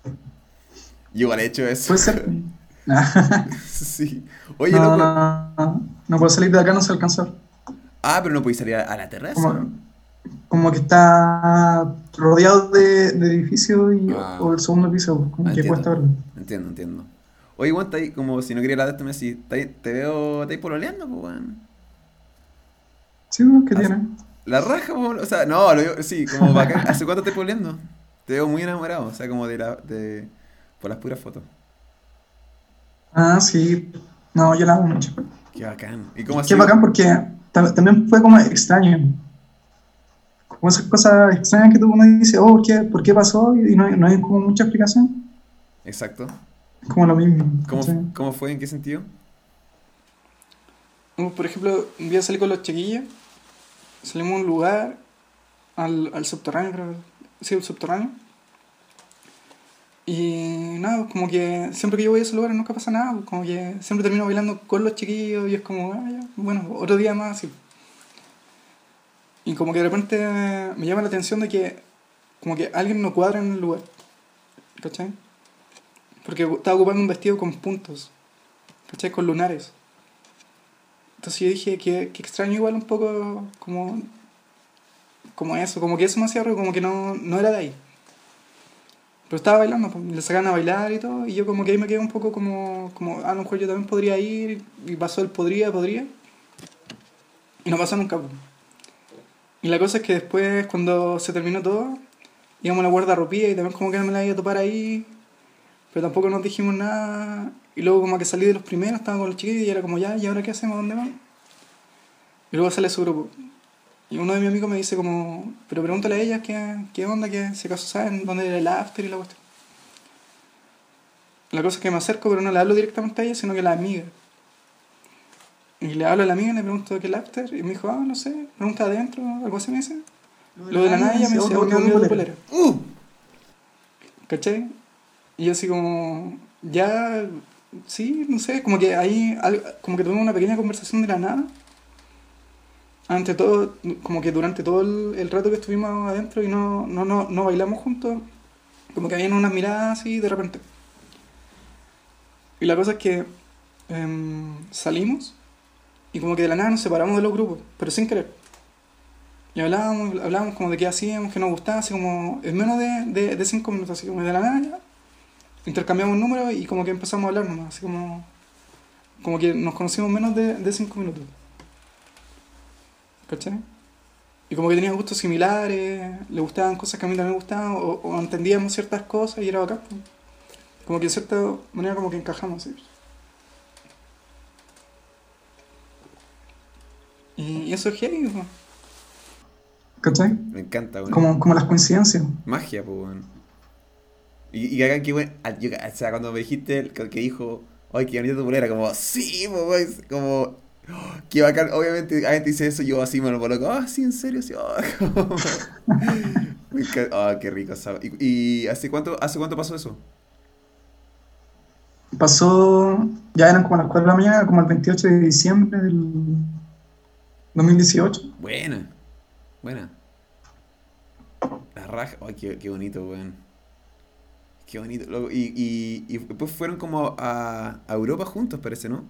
Yo igual he hecho eso. Puede ser. Sí. Oye, no, loco. no, no, no puedo salir de acá, no sé alcanzar. Ah, pero no podéis salir a, a la terraza. Como, como que está rodeado de, de edificios y, Ah. o el segundo piso, como Ah, que entiendo. cuesta verlo. Entiendo, entiendo. Oye, Juan, está ahí como si no quería hablar de esto, me decís, te veo, te ahí pololeando, pues, weón. Sí, ¿qué tiene? La raja, po, o sea, no, lo digo- sí, como bacán. ¿Hace cuánto estás pololeando? Te veo muy enamorado, o sea, como de la, de, por las puras fotos. Ah, sí. No, yo la hago mucho. Qué bacán. ¿Y cómo ha Qué bacán porque tam- también fue como extraño. Como esas cosas extrañas que tú uno dice, oh, ¿por qué, ¿por qué pasó? Y no hay como mucha explicación. Exacto. Como lo mismo. ¿Cómo. ¿Cómo fue? ¿En qué sentido? Como, Por ejemplo, un día salí con los chiquillos, salimos a un lugar, al, al subterráneo, creo. Sí, al subterráneo. Y nada, como que siempre que yo voy a ese lugar nunca pasa nada, pues, como que siempre termino bailando con los chiquillos y es como, ah, ya, bueno, otro día más, así. Y como que de repente me llama la atención de que como que alguien no cuadra en el lugar, ¿cachai? Porque estaba ocupando un vestido con puntos, ¿cachai? Con lunares. Entonces yo dije que, que extraño igual un poco como, como eso, como que eso me hacía como que no, no era de ahí. Pero estaba bailando, pues, le sacaban a bailar y todo, y yo como que ahí me quedé un poco como, como ah, a lo mejor yo también podría ir, y pasó el podría, podría, y no pasó nunca. pues. Y la cosa es que después, cuando se terminó todo, íbamos a la guardarropía y también como que me la iba a topar ahí, pero tampoco nos dijimos nada. Y luego como que salí de los primeros, estaba con los chiquillos y era como, ya, ¿y ahora qué hacemos? ¿Dónde vamos? Y luego sale su grupo. Y uno de mis amigos me dice como, pero pregúntale a ella qué, qué onda, que si acaso saben dónde era el after y la cuestión. La cosa es que me acerco, pero no le hablo directamente a ella, sino que a la amiga. Y le hablo a la amiga y le pregunto qué es el after. Y me dijo, ah, no sé, pregunta adentro, algo así me dice. Lo de la nada ella me dice, oh, polera. ¡Uh! ¿Cachai? Y así como, ya, sí, no sé, como que ahí, como que tuvimos una pequeña conversación de la nada. Ante todo, como que durante todo el, el rato que estuvimos adentro y no, no, no, no bailamos juntos, como que habían unas miradas así de repente. Y la cosa es que em, salimos y como que de la nada nos separamos de los grupos, pero sin querer. Y hablábamos, hablábamos como de qué hacíamos, qué nos gustaba, así como en menos de, de, de cinco minutos, así como de la nada ya. Intercambiamos números y como que empezamos a hablar nomás, así como, como que nos conocimos menos de, de cinco minutos. ¿Cachai? Y como que teníamos gustos similares, le gustaban cosas que a mí también me gustaban, o, o entendíamos ciertas cosas y era bacán. Como que de cierta manera como que encajamos. ¿sí? Y eso es heavy. ¿Cachai? Me encanta, weón. Como, como las coincidencias. Magia, pues, weón. Y, y acá, que bueno, o sea, cuando me dijiste el- que, dijo, ay, que bonita tu polera, como, sí, pues, como, oh, qué bacán, obviamente, alguien te dice eso, yo así me lo coloco, ah, sí, en serio, sí, ah, como- encanta, ah, qué rico, esa- ¿Y, y hace cuánto, hace cuánto pasó eso? Pasó, ya eran como las 4 de la mañana, como el 28 de diciembre del 2018. Buena, buena. La raja, ay, qué, qué bonito, weón. Qué bonito. loco. Y, y, y después fueron como a, a Europa juntos, parece, ¿no?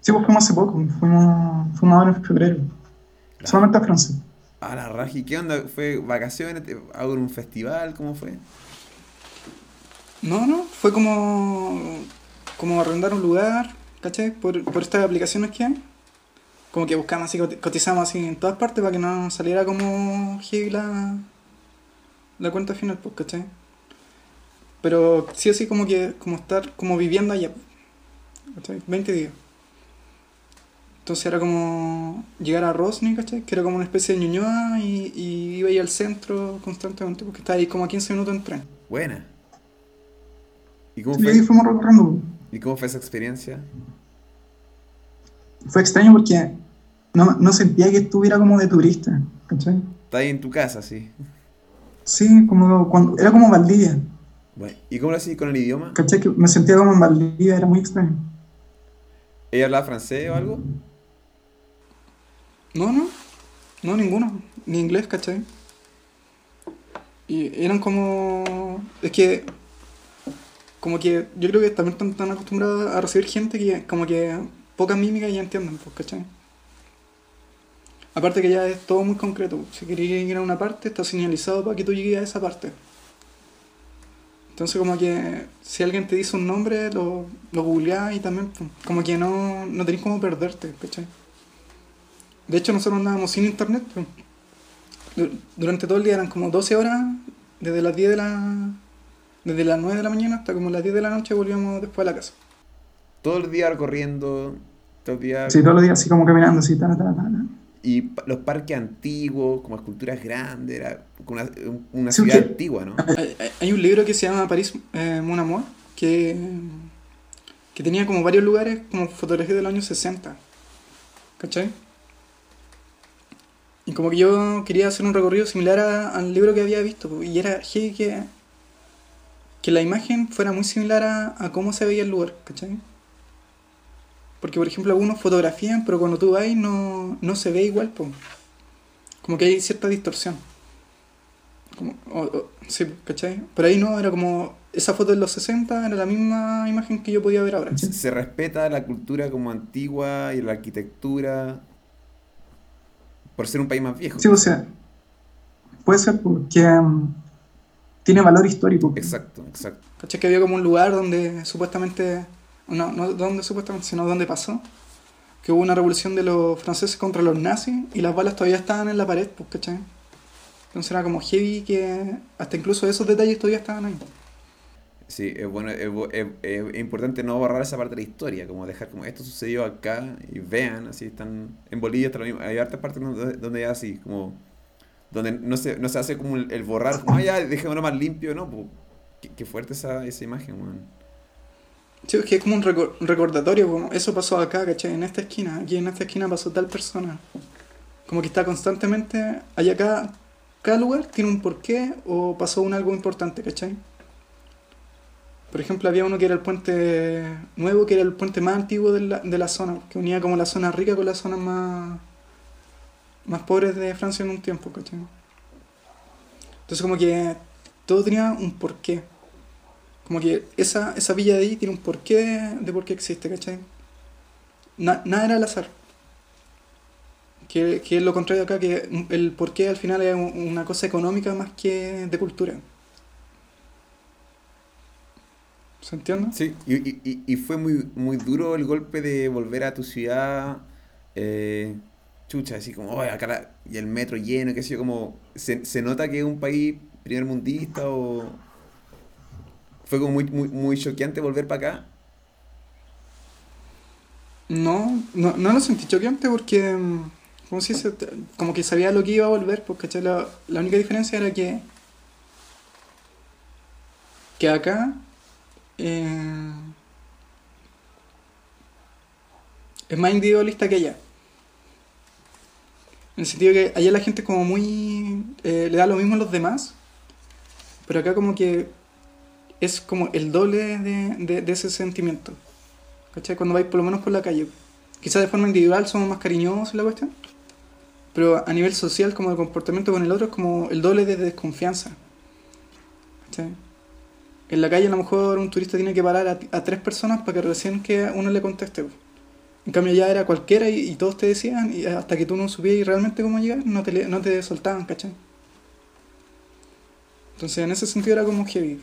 Sí, pues fuimos hace poco, fuimos, fuimos ahora en febrero. La- Solamente a Francia. Ah, la raja. ¿Y qué onda? ¿Fue vacaciones? ¿Te- ¿Algo en un festival? ¿Cómo fue? No, no, fue como, como arrendar un lugar, ¿cachai? Por, por estas aplicaciones que hay. como que buscamos así, coti- cotizamos así en todas partes para que no saliera como heavy la, la cuenta final, pues, ¿cachai? Pero sí o sí como que, como estar, como viviendo allá, ¿cachai? 20 días. Entonces era como llegar a Rosny, ¿cachai? Que era como una especie de Ñuñoa y, y iba ahí al centro constantemente, porque estaba ahí como a 15 minutos en tren. Buena. ¿Y cómo fue, fuimos recorriendo. ¿Y cómo fue esa experiencia? Fue extraño porque no, no sentía que estuviera como de turista, ¿cachai? Estás ahí en tu casa, sí. Sí, como cuando, era como Valdivia, Bueno, ¿Y cómo lo hacías con el idioma? ¿cachai? Que me sentía como en Valdivia, era muy extraño. ¿Ella hablaba francés o algo? No, no, no, ninguno, ni inglés, ¿cachai? Y eran como. Es que. Como que yo creo que también están tan acostumbrados a recibir gente que, como que pocas mímicas ya entienden, pues, ¿cachai? Aparte que ya es todo muy concreto. Si queréis ir a una parte, está señalizado para que tú llegues a esa parte. Entonces, como que si alguien te dice un nombre, lo, lo googleás y también, pues, como que no, no tenés como perderte, ¿cachai? De hecho, nosotros andábamos sin internet. Du- Durante todo el día eran como 12 horas, desde las 10 de la. Desde las 9 de la mañana hasta como las 10 de la noche volvíamos después a la casa. Todo el día recorriendo, todo el día... Sí, todos los días así como caminando, así, ta, ta, ta, ta. Y los parques antiguos, como esculturas grandes, era una, un- una Sí, ciudad que- antigua, ¿no? Hay, un libro que se llama París eh, Mon Amour, que, que tenía como varios lugares, como fotografías de los años 60. ¿Cachai? Y como que yo quería hacer un recorrido similar a- al libro que había visto, y era heavy que, que la imagen fuera muy similar a, a cómo se veía el lugar, ¿cachai? Porque, por ejemplo, algunos fotografían, pero cuando tú vas no, no se ve igual, po. como que hay cierta distorsión. Como, o- o- sí, ¿cachai? Pero ahí no, era como. Esa foto de los 60 era la misma imagen que yo podía ver ahora. Se, se respeta la cultura como antigua y la arquitectura por ser un país más viejo. Sí, o sea, puede ser porque mm, tiene valor histórico. Exacto, exacto. ¿Cachai? Que había como un lugar donde supuestamente. No, no donde supuestamente, sino donde pasó. Que hubo una revolución de los franceses contra los nazis y las balas todavía estaban en la pared, pues, ¿cachai? Entonces era como heavy que hasta incluso esos detalles todavía estaban ahí. Sí, es bueno, es, es- es- importante no borrar esa parte de la historia, como dejar como esto sucedió acá y vean, así están en Bolivia está lo mismo. hay hartas partes donde, donde así, como donde no se, no se hace como el, el borrar, como "Ah, ya dejémoslo más limpio, ¿no? Qué, qué fuerte esa, esa imagen, weón. Sí, es que es como un recor- recordatorio, como eso pasó acá, ¿cachai? En esta esquina, aquí en esta esquina pasó tal persona. Como que está constantemente, allá cada, cada lugar tiene un porqué o pasó un algo importante, ¿cachai? Por ejemplo, había uno que era el puente nuevo, que era el puente más antiguo de la, de la zona, que unía como la zona rica con las zonas más, más pobres de Francia en un tiempo, ¿cachai? Entonces como que todo tenía un porqué. Como que esa, esa villa de ahí tiene un porqué de, por qué existe, ¿cachai? Na- nada era al azar. Que, que es lo contrario acá, que el porqué al final es un- una cosa económica más que de cultura. ¿Se entiende? Sí, y, y- y- fue muy, muy duro el golpe de volver a tu ciudad, eh, chucha, así como, "Oye, acá la- y el metro lleno, qué sé yo, como, ¿se, se nota que es un país primermundista o fue como muy, muy, muy choqueante volver para acá? No, no, no lo sentí choqueante porque, mm, ¿cómo se dice? Te- Como que sabía lo que iba a volver, porque. La, única diferencia era que, que acá eh, es más individualista que allá. En el sentido que allá la gente como muy... eh, le da lo mismo a los demás, pero acá como que es como el doble de, de- de ese sentimiento. ¿Cachai? Cuando vais por lo menos por la calle. Quizás de forma individual somos más cariñosos la cuestión. Pero a nivel social, como de comportamiento con el otro, es como el doble de desconfianza. ¿Cachai? En la calle a lo mejor un turista tiene que parar a, tres personas para que recién que uno le conteste. En cambio ya era cualquiera y, todos te decían, y hasta que tú no supieras realmente cómo llegar, no te, no te soltaban, ¿cachai? Entonces en ese sentido era como heavy.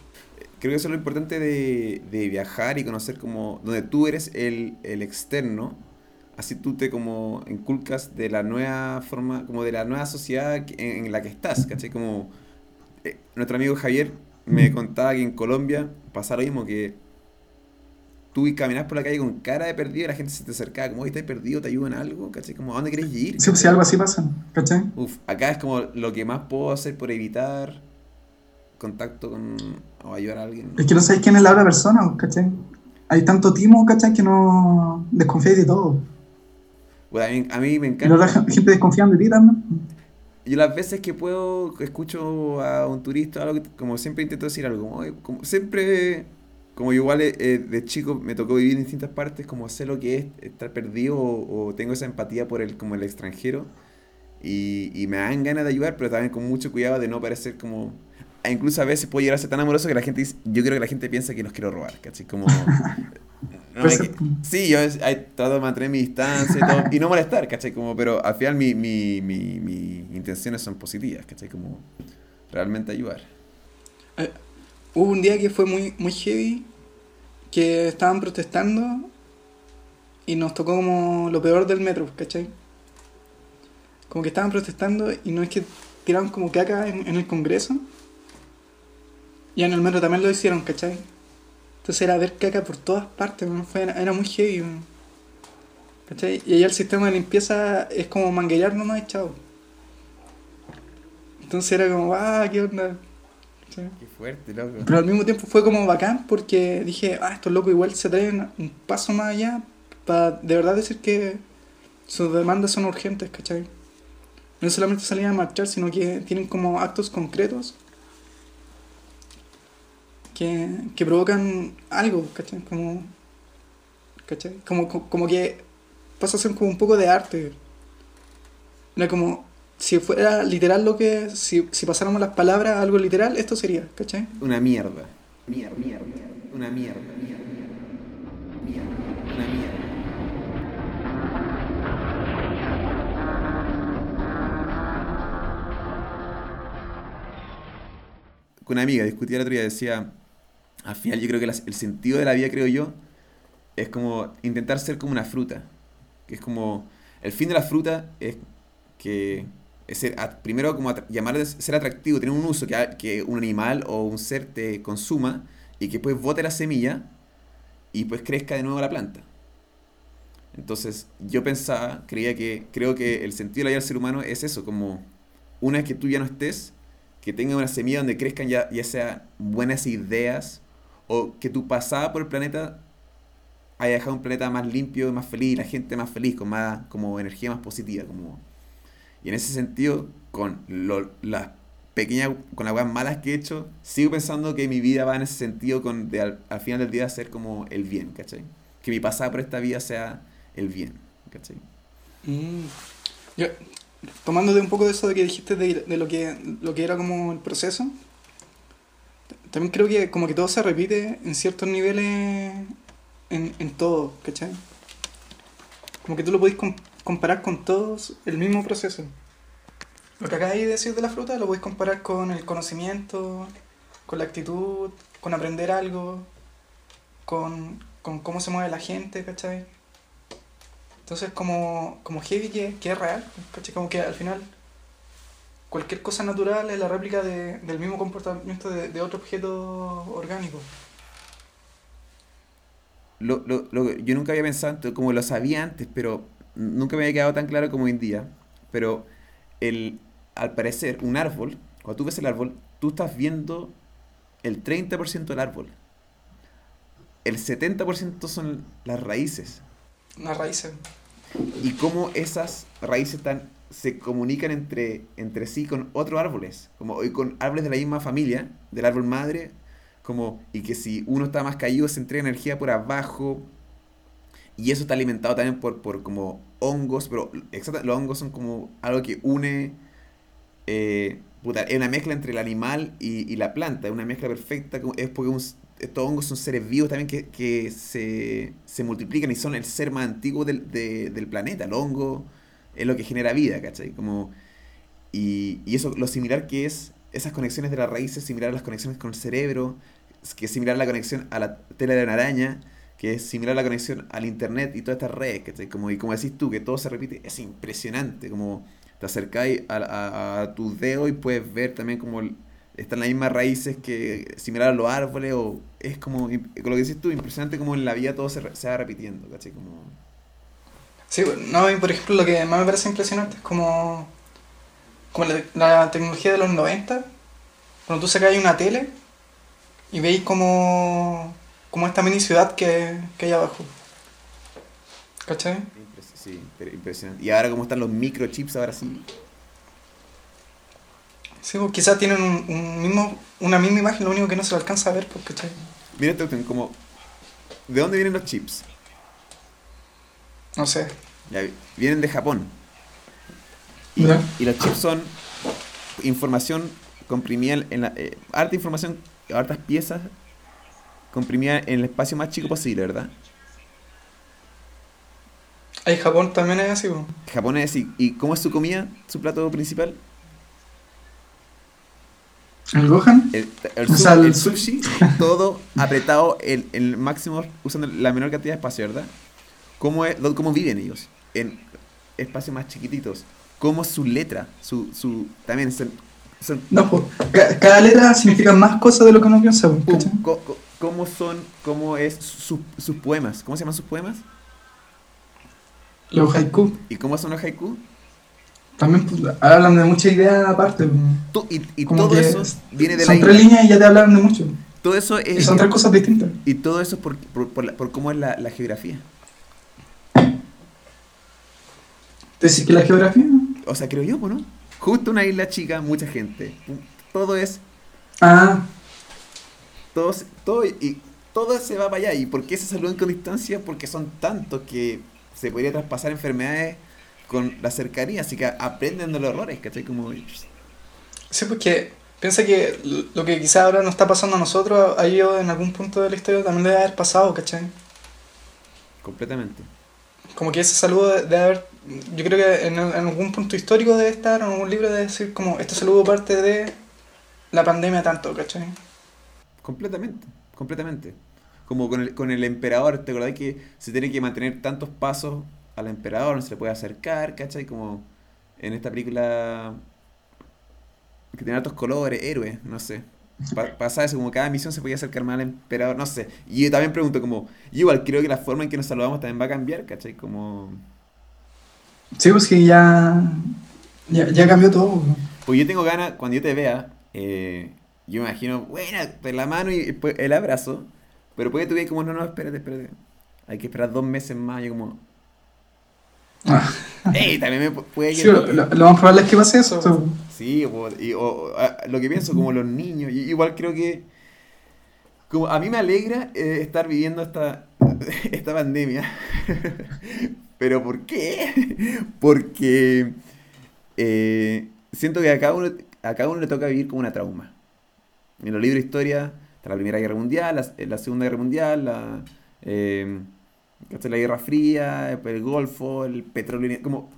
Creo que eso es lo importante de, de viajar y conocer como donde tú eres el, el externo, así tú te como inculcas de la nueva forma, como de la nueva sociedad en, en la que estás, ¿cachai? Como eh, nuestro amigo Javier me contaba que en Colombia pasaba lo mismo, que tú y caminas por la calle con cara de perdido y la gente se te acercaba, como, estás perdido, te ayudan algo, ¿cachai? Como, ¿a dónde querés ir? Sí, si algo así pasa, ¿cachai? Uf, acá es como lo que más puedo hacer por evitar contacto con o ayudar a alguien. Es que no sabes quién es la otra persona, ¿cachai? Hay tanto timo, ¿cachai? Que no desconfías de todo. Bueno, a, mí, a mí me Y encanta. la otra gente desconfiando de ti también. Yo las veces que puedo, escucho a un turista, algo que- como siempre intento decir algo, como, siempre, como yo igual eh, de chico me tocó vivir en distintas partes, como sé lo que es estar perdido o, o tengo esa empatía por el, como el extranjero y, y me dan ganas de ayudar, pero también con mucho cuidado de no parecer como... Incluso a veces puedo llegar a ser tan amoroso que la gente dice- yo creo que la gente piensa que los quiero robar, ¿cachai? Como... no me qui- sí, yo trato de mantener mi distancia y todo, y no molestar, ¿cachai? Como, pero al final mi, mi, mi, mi intenciones son positivas, ¿cachai? Como realmente ayudar. Eh, hubo un día que fue muy, muy heavy, que estaban protestando y nos tocó como lo peor del metro, ¿cachai? Como que estaban protestando y no es que tiraban como caca en, en el Congreso. Y en el metro también lo hicieron, ¿cachai? Entonces era ver caca por todas partes, fue- era, muy heavy. ¿cachai? Y allá el sistema de limpieza es como manguear nomás chao. Entonces era como, ah, qué onda. ¿cachai? Qué fuerte, loco. Pero al mismo tiempo fue como bacán porque dije, ah, estos locos igual se traen un paso más allá para de verdad decir que sus demandas son urgentes, ¿cachai? No solamente salían a marchar, sino que tienen como actos concretos que, provocan algo, ¿cachai? Como, ¿cachai? Como, como, que pasa a ser como un poco de arte. Era como, si fuera literal lo que, si, si pasáramos las palabras a algo literal, esto sería, ¿cachai? Una mierda. Mierda, mierda, Una mierda, mierda. Mierda, una mierda. Una amiga discutía el otro día, decía, al final yo creo que el sentido de la vida, creo yo, es como intentar ser como una fruta. Que es como, el fin de la fruta es que es ser, primero como llamar ser atractivo, tener un uso, que, un animal o un ser te consuma y que después bote la semilla y pues crezca de nuevo la planta. Entonces yo pensaba, creía que, creo que el sentido de la vida del ser humano es eso, como una vez que tú ya no estés, que tenga una semilla donde crezcan ya, ya sea buenas ideas o que tu pasada por el planeta haya dejado un planeta más limpio, más feliz, la gente más feliz, con más como energía más positiva, como y en ese sentido, con lo- las pequeñas, con las cosas malas que he hecho, sigo pensando que mi vida va en ese sentido, con de al, al final del día ser como el bien, ¿cachai? Que mi pasada por esta vida sea el bien, ¿cachai? Tomándote un poco de eso de que dijiste de, de lo que lo que era como el proceso, también creo que como que todo se repite en ciertos niveles en, en todo, ¿cachai? Como que tú lo podés com- comparar con todos el mismo proceso. Lo que acabáis de decir de la fruta lo podéis comparar con el conocimiento, con la actitud, con aprender algo, con, con cómo se mueve la gente, ¿cachai? Entonces como, como heavy que es real, ¿cachai? Como que al final cualquier cosa natural es la réplica de- del mismo comportamiento de, de otro objeto orgánico. Lo, lo, lo- yo nunca había pensado, como lo sabía antes, pero nunca me había quedado tan claro como hoy en día. Pero el, al parecer, un árbol, cuando tú ves el árbol, tú estás viendo el 30% del árbol. El 70% son las raíces. Las raíces. y cómo esas raíces tan, se comunican entre, entre sí con otros árboles, como y con árboles de la misma familia, del árbol madre, como, y que si uno está más caído se entrega energía por abajo, y eso está alimentado también por, por como hongos, pero exacta- los hongos son como algo que une, eh, puta, es una mezcla entre el animal y, y la planta, es una mezcla perfecta, es porque un- estos hongos son seres vivos también que, que se, se multiplican y son el ser más antiguo del, de- del planeta. El hongo es lo que genera vida, ¿cachai? Como, y, y eso, lo similar que es, esas conexiones de las raíces, similar a las conexiones con el cerebro, que es similar a la conexión a la tela de una araña, que es similar a la conexión al internet y todas estas redes, ¿cachai? Como, y como decís tú, que todo se repite, es impresionante, como te acercáis a, a, a tus dedos y puedes ver también como están las mismas raíces que similar a los árboles, o es como, con lo que decís tú, impresionante como en la vida todo se, se va repitiendo, ¿cachai? Como... Sí, no, y por ejemplo lo que más me parece impresionante es como, como la, la tecnología de los 90, cuando tú sacas una tele y veis como, como esta mini ciudad que, que hay abajo. ¿Cachai? Sí, impresionante. Y ahora como están los microchips, ahora sí. Sí, pues quizás tienen un, un, mismo, una misma imagen, lo único que no se lo alcanza a ver, ¿cachai? Mira, como... ¿De dónde vienen los chips? No sé. Ya, vienen de Japón. Y, y, los chips son información comprimida en la... Eh, harta información, hartas piezas comprimida en el espacio más chico posible, ¿verdad? ¿Hay Japón también es así? Japón es así. ¿Y cómo es su comida, su plato principal? ¿El Gohan? El, el, sushi, todo apretado el, el máximo, usando la menor cantidad de espacio, ¿verdad? ¿Cómo, es, cómo viven ellos? En espacios más chiquititos. ¿Cómo su letra? Su, su, también son, No, pues, cada letra significa más cosas de lo que uno piensa. ¿Cómo son, cómo es sus poemas? ¿Cómo se llaman sus poemas? Los haiku. ¿Y cómo son los haiku? También pues, hablan de mucha idea aparte. y, y todo eso viene de son la... Son tres líneas y ya te hablan de mucho. Todo eso es... Y son tres cosas distintas. Y todo eso por, por, por, por cómo es la, la geografía. ¿Decís que la geografía? O sea, creo yo, ¿no? Justo una isla chica, mucha gente. Todo es... Ah. Todo, todo, y todo se va para allá. ¿Y por qué se saludan con distancia? Porque son tantos que se podría traspasar enfermedades con la cercanía, así que aprenden de los errores, ¿cachai? Como... Sí, porque piensa que lo que quizá ahora nos está pasando a nosotros, a ellos en algún punto de la historia también debe haber pasado, ¿cachai? Completamente. Como que ese saludo debe haber, yo creo que en, algún punto histórico debe estar, en algún libro debe decir como, este saludo parte de la pandemia tanto, ¿cachai? Completamente, completamente. Como con el, con el emperador, ¿te acordás que se tiene que mantener tantos pasos al emperador, no se le puede acercar, ¿cachai? Como en esta película que tiene altos colores, héroes, no sé. pasa eso, como cada misión se podía acercar más al emperador, no sé. Y yo también pregunto, como, igual creo que la forma en que nos saludamos también va a cambiar, ¿cachai? Como... Sí, pues que ya, ya, cambió todo. Pues yo tengo ganas, cuando yo te vea, eh, yo me imagino, bueno, la mano y el abrazo, pero puede que tú como, no, no, espérate, espérate. Hay que esperar dos meses más, yo como, Ah. Ey, también me puede sí, lo, más probable es que pase eso. Sí, y, o, lo que pienso, como los niños. igual creo que. Como a mí me alegra eh, estar viviendo esta, esta pandemia. Pero ¿por qué? Porque eh, siento que a cada, uno, a cada uno le toca vivir como una trauma. En los libros de historia la Primera Guerra Mundial, la, Segunda Guerra Mundial, la. Eh, la Guerra Fría, el Golfo, el petróleo, como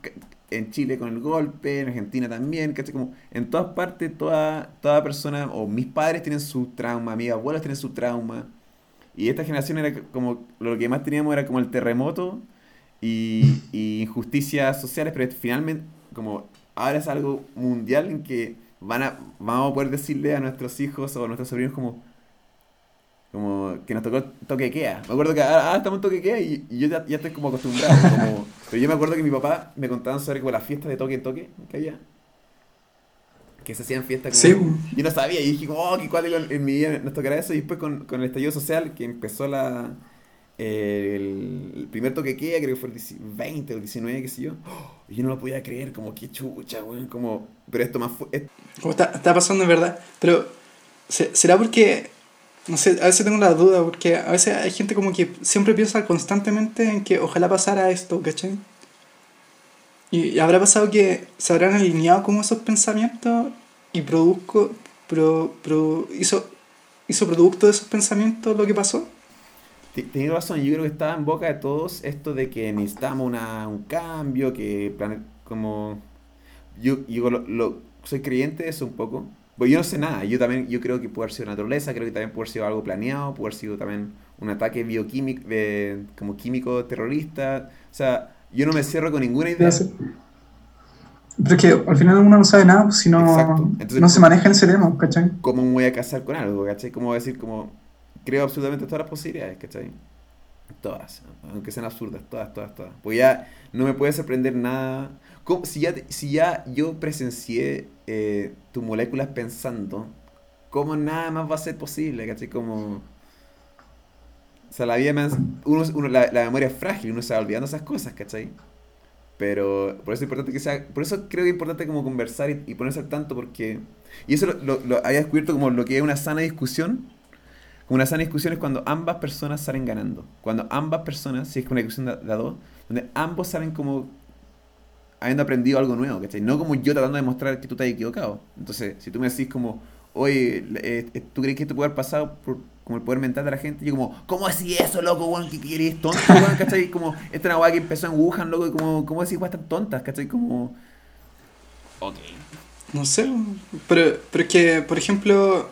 en Chile con el golpe, en Argentina también, Como en todas partes, toda, toda persona, o mis padres tienen su trauma, mis abuelos tienen su trauma, y esta generación era como, lo que más teníamos era como el terremoto y, y injusticias sociales, pero finalmente, como ahora es algo mundial en que van a, vamos a poder decirle a nuestros hijos o a nuestros sobrinos como, como que nos tocó toquequea. Me acuerdo que ahora, estamos en toquequea y, y yo ya, ya, estoy como acostumbrado. Como, pero yo me acuerdo que mi papá me contaba sobre como las fiestas de toque en toque que había. Que se hacían fiestas como... Sí. Yo no sabía y dije, oh, qué cuál en mi vida nos tocará eso. Y después con, con el estallido social que empezó la... el, primer toque creo que fue el 20 o el 19, qué sé yo. y yo no lo podía creer, como qué chucha, weón. Como, pero esto más fue. Como está, está pasando en verdad. Pero, ¿será porque no sé, a veces tengo la duda porque a veces hay gente como que siempre piensa constantemente en que ojalá pasara esto, ¿cachai? Y habrá pasado que se habrán alineado como esos pensamientos y produzco, pro, pro, hizo, hizo producto de esos pensamientos lo que pasó. Tienes razón, yo creo que estaba en boca de todos esto de que necesitamos una, un cambio, que como... Yo, yo lo, soy creyente de eso un poco, Pues yo no sé nada, yo también, yo creo que puede haber sido naturaleza, creo que también puede haber sido algo planeado, puede haber sido también un ataque bioquímico, de, como químico terrorista, o sea, yo no me cierro con ninguna idea. Pero es que al final uno no sabe nada pues, si no, no se maneja ese tema, ¿cachai? ¿Cómo me voy a casar con algo, cachai? ¿Cómo voy a decir como, creo absolutamente todas las posibilidades, cachai? Todas, aunque sean absurdas, todas, todas, todas. Pues ya no me puede sorprender nada. Si, ya, si ya yo presencié eh, tus moléculas pensando, ¿cómo nada más va a ser posible? ¿Cachai? Como... O sea, la vida uno, la, la, memoria es frágil, uno se va olvidando esas cosas, ¿cachai? Pero por eso es importante que sea, por eso creo que es importante como conversar y, ponerse al tanto porque, y eso lo, lo, había descubierto como lo que es una sana discusión, una sana discusión es cuando ambas personas salen ganando, cuando ambas personas, si es que una discusión de, de dos, donde ambos salen como habiendo aprendido algo nuevo, ¿cachai? No como yo tratando de demostrar que tú te has equivocado. Entonces, si tú me decís como, oye, eh, eh, ¿tú crees que esto puede haber pasado por como el poder mental de la gente. Yo como, ¿cómo así eso, loco, weón? ¿Qué querés tonto, weón? ¿Cachai? Como, esta es una weá que empezó en Wuhan, loco, y como, ¿cómo decís weas tan tontas? ¿Cachai? Como... Ok. No sé, pero, pero es que, por ejemplo,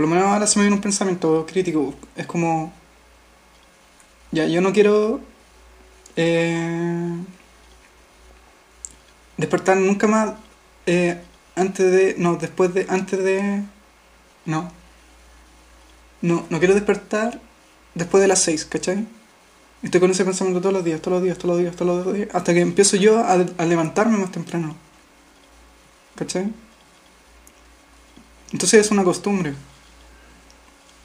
por lo menos ahora se me viene un pensamiento crítico. Es como, ya, yo no quiero eh, despertar nunca más eh, antes de, no, después de, antes de, no, no, no quiero despertar después de las 6, ¿cachai? Estoy con ese pensamiento todos los días, todos los días, todos los días, todos los días, hasta que empiezo yo a, levantarme más temprano. ¿Cachai? Entonces es una costumbre.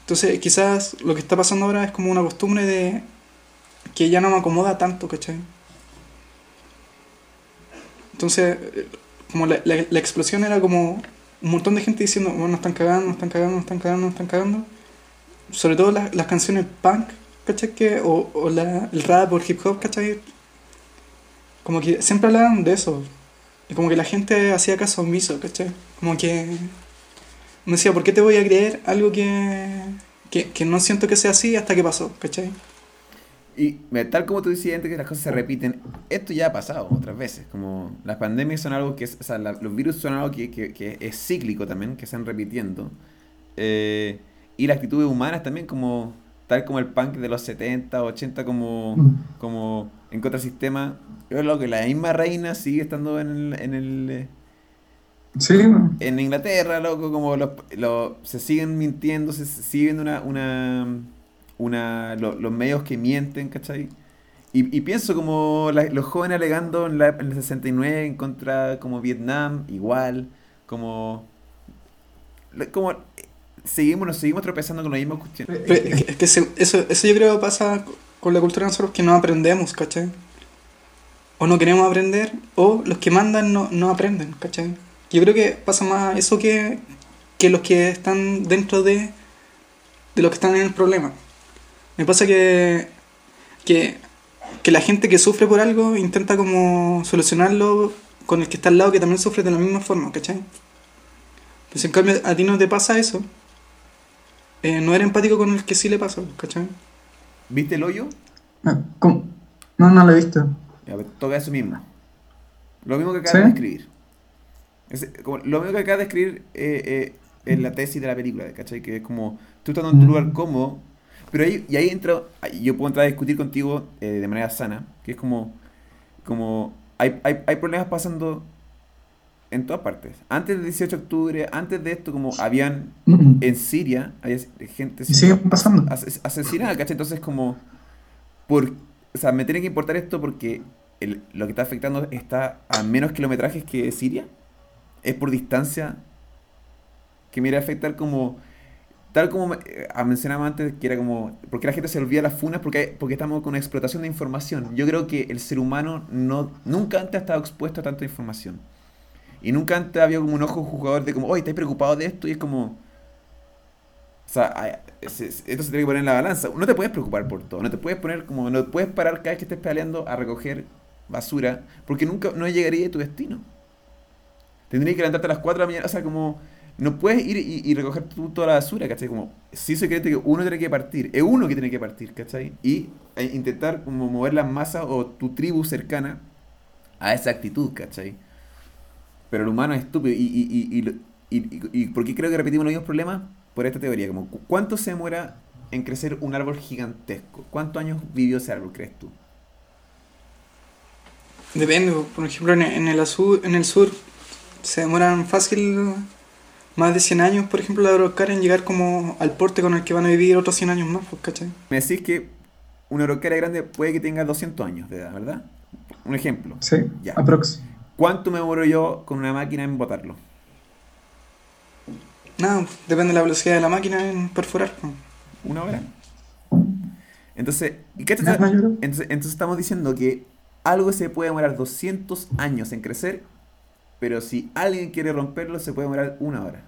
Entonces quizás lo que está pasando ahora es como una costumbre de que ya no me acomoda tanto, ¿cachai? Entonces, como la, la explosión era como un montón de gente diciendo, bueno, están cagando, están cagando, están cagando, están cagando sobre todo las, las canciones punk, ¿cachai? Que, o, o la, el rap o el hip hop, ¿cachai? Como que siempre hablaban de eso. Y como que la gente hacía caso omiso, ¿cachai? Como que me decía, ¿por qué te voy a creer algo que, que, que no siento que sea así hasta que pasó, ¿cachai? Y tal como tú decías antes que las cosas se repiten, esto ya ha pasado otras veces. Como las pandemias son algo que es, o sea, los virus son algo que, que, que, es cíclico también, que están repitiendo. Eh, y las actitudes humanas también, como tal como el punk de los 70, 80, como, mm. como en contrasistema. Yo lo que la misma reina sigue estando en el. En el Sí. En Inglaterra, loco, como los, se siguen mintiendo, se sigue viendo una, una, una los medios que mienten, ¿cachai? Y, y pienso como los jóvenes alegando en, la, en el 69 en contra como Vietnam, igual, como como seguimos, nos seguimos tropezando con la misma cuestión. Es que eso, eso yo creo que pasa con la cultura de nosotros que no aprendemos, ¿cachai? O no queremos aprender, o los que mandan no, no aprenden, ¿cachai? Yo creo que pasa más eso que, que los que están dentro de, de los que están en el problema. Me pasa que, que, que la gente que sufre por algo intenta como solucionarlo con el que está al lado que también sufre de la misma forma, ¿cachai? Pues en cambio a ti no te pasa eso, eh, no era empático con el que sí le pasó, ¿cachai? ¿Viste el hoyo? No, no, no lo he visto. Ya, pues, toca eso mismo. Lo mismo que acabas de escribir. Lo mismo que acabas de escribir eh, eh, en la tesis de la película, ¿cachai? Que es como, tú estás en tu lugar cómodo, pero ahí, y ahí entra, yo puedo entrar a discutir contigo de manera sana, que es como, como hay, hay, hay problemas pasando en todas partes. Antes del 18 de octubre, antes de esto, como habían en Siria, había gente sigue pasando. asesinada, ¿cachai? Entonces, como, por, o sea, me tiene que importar esto porque el, lo que está afectando está a menos kilometrajes que Siria. Es por distancia que me a afectar como, tal como eh, mencionaba antes, que era como, porque la gente se olvida las funas porque, porque estamos con una explotación de información. Yo creo que el ser humano no, nunca antes ha estado expuesto a tanta información. Y nunca antes había como un ojo jugador de como, oye, ¿estáis preocupado de esto? Y es como... O sea, esto se tiene que poner en la balanza. No te puedes preocupar por todo. No te puedes poner como... No puedes parar cada vez que estés peleando a recoger basura. Porque nunca no llegaría a tu destino. Tendrías que levantarte a las 4 de la mañana. O sea, como... No puedes ir y, recoger toda la basura, ¿cachai? Como, sí se cree que uno tiene que partir. Es uno que tiene que partir, ¿cachai? Y e intentar como mover las masas o tu tribu cercana a esa actitud, ¿cachai? Pero el humano es estúpido. ¿Y, y, y, por qué creo que repetimos los mismos problemas? Por esta teoría. Como, ¿Cuánto se demora en crecer un árbol gigantesco? ¿Cuántos años vivió ese árbol, crees tú? Depende, por ejemplo, en, el, en el sur se demoran fácil más de 100 años, por ejemplo, la Araucaria en llegar como al porte con el que van a vivir otros 100 años más, pues, ¿cachai? Me decís que una Araucaria grande puede que tenga 200 años de edad, ¿verdad? Un ejemplo. Sí, Ya. aprox. ¿Cuánto me demoro yo con una máquina en botarlo? Nada, depende de la velocidad de la máquina en perforar. pues. ¿Una hora? Entonces, ¿y qué te- entonces, entonces estamos diciendo que algo se puede demorar 200 años en crecer, pero si alguien quiere romperlo, se puede demorar una hora.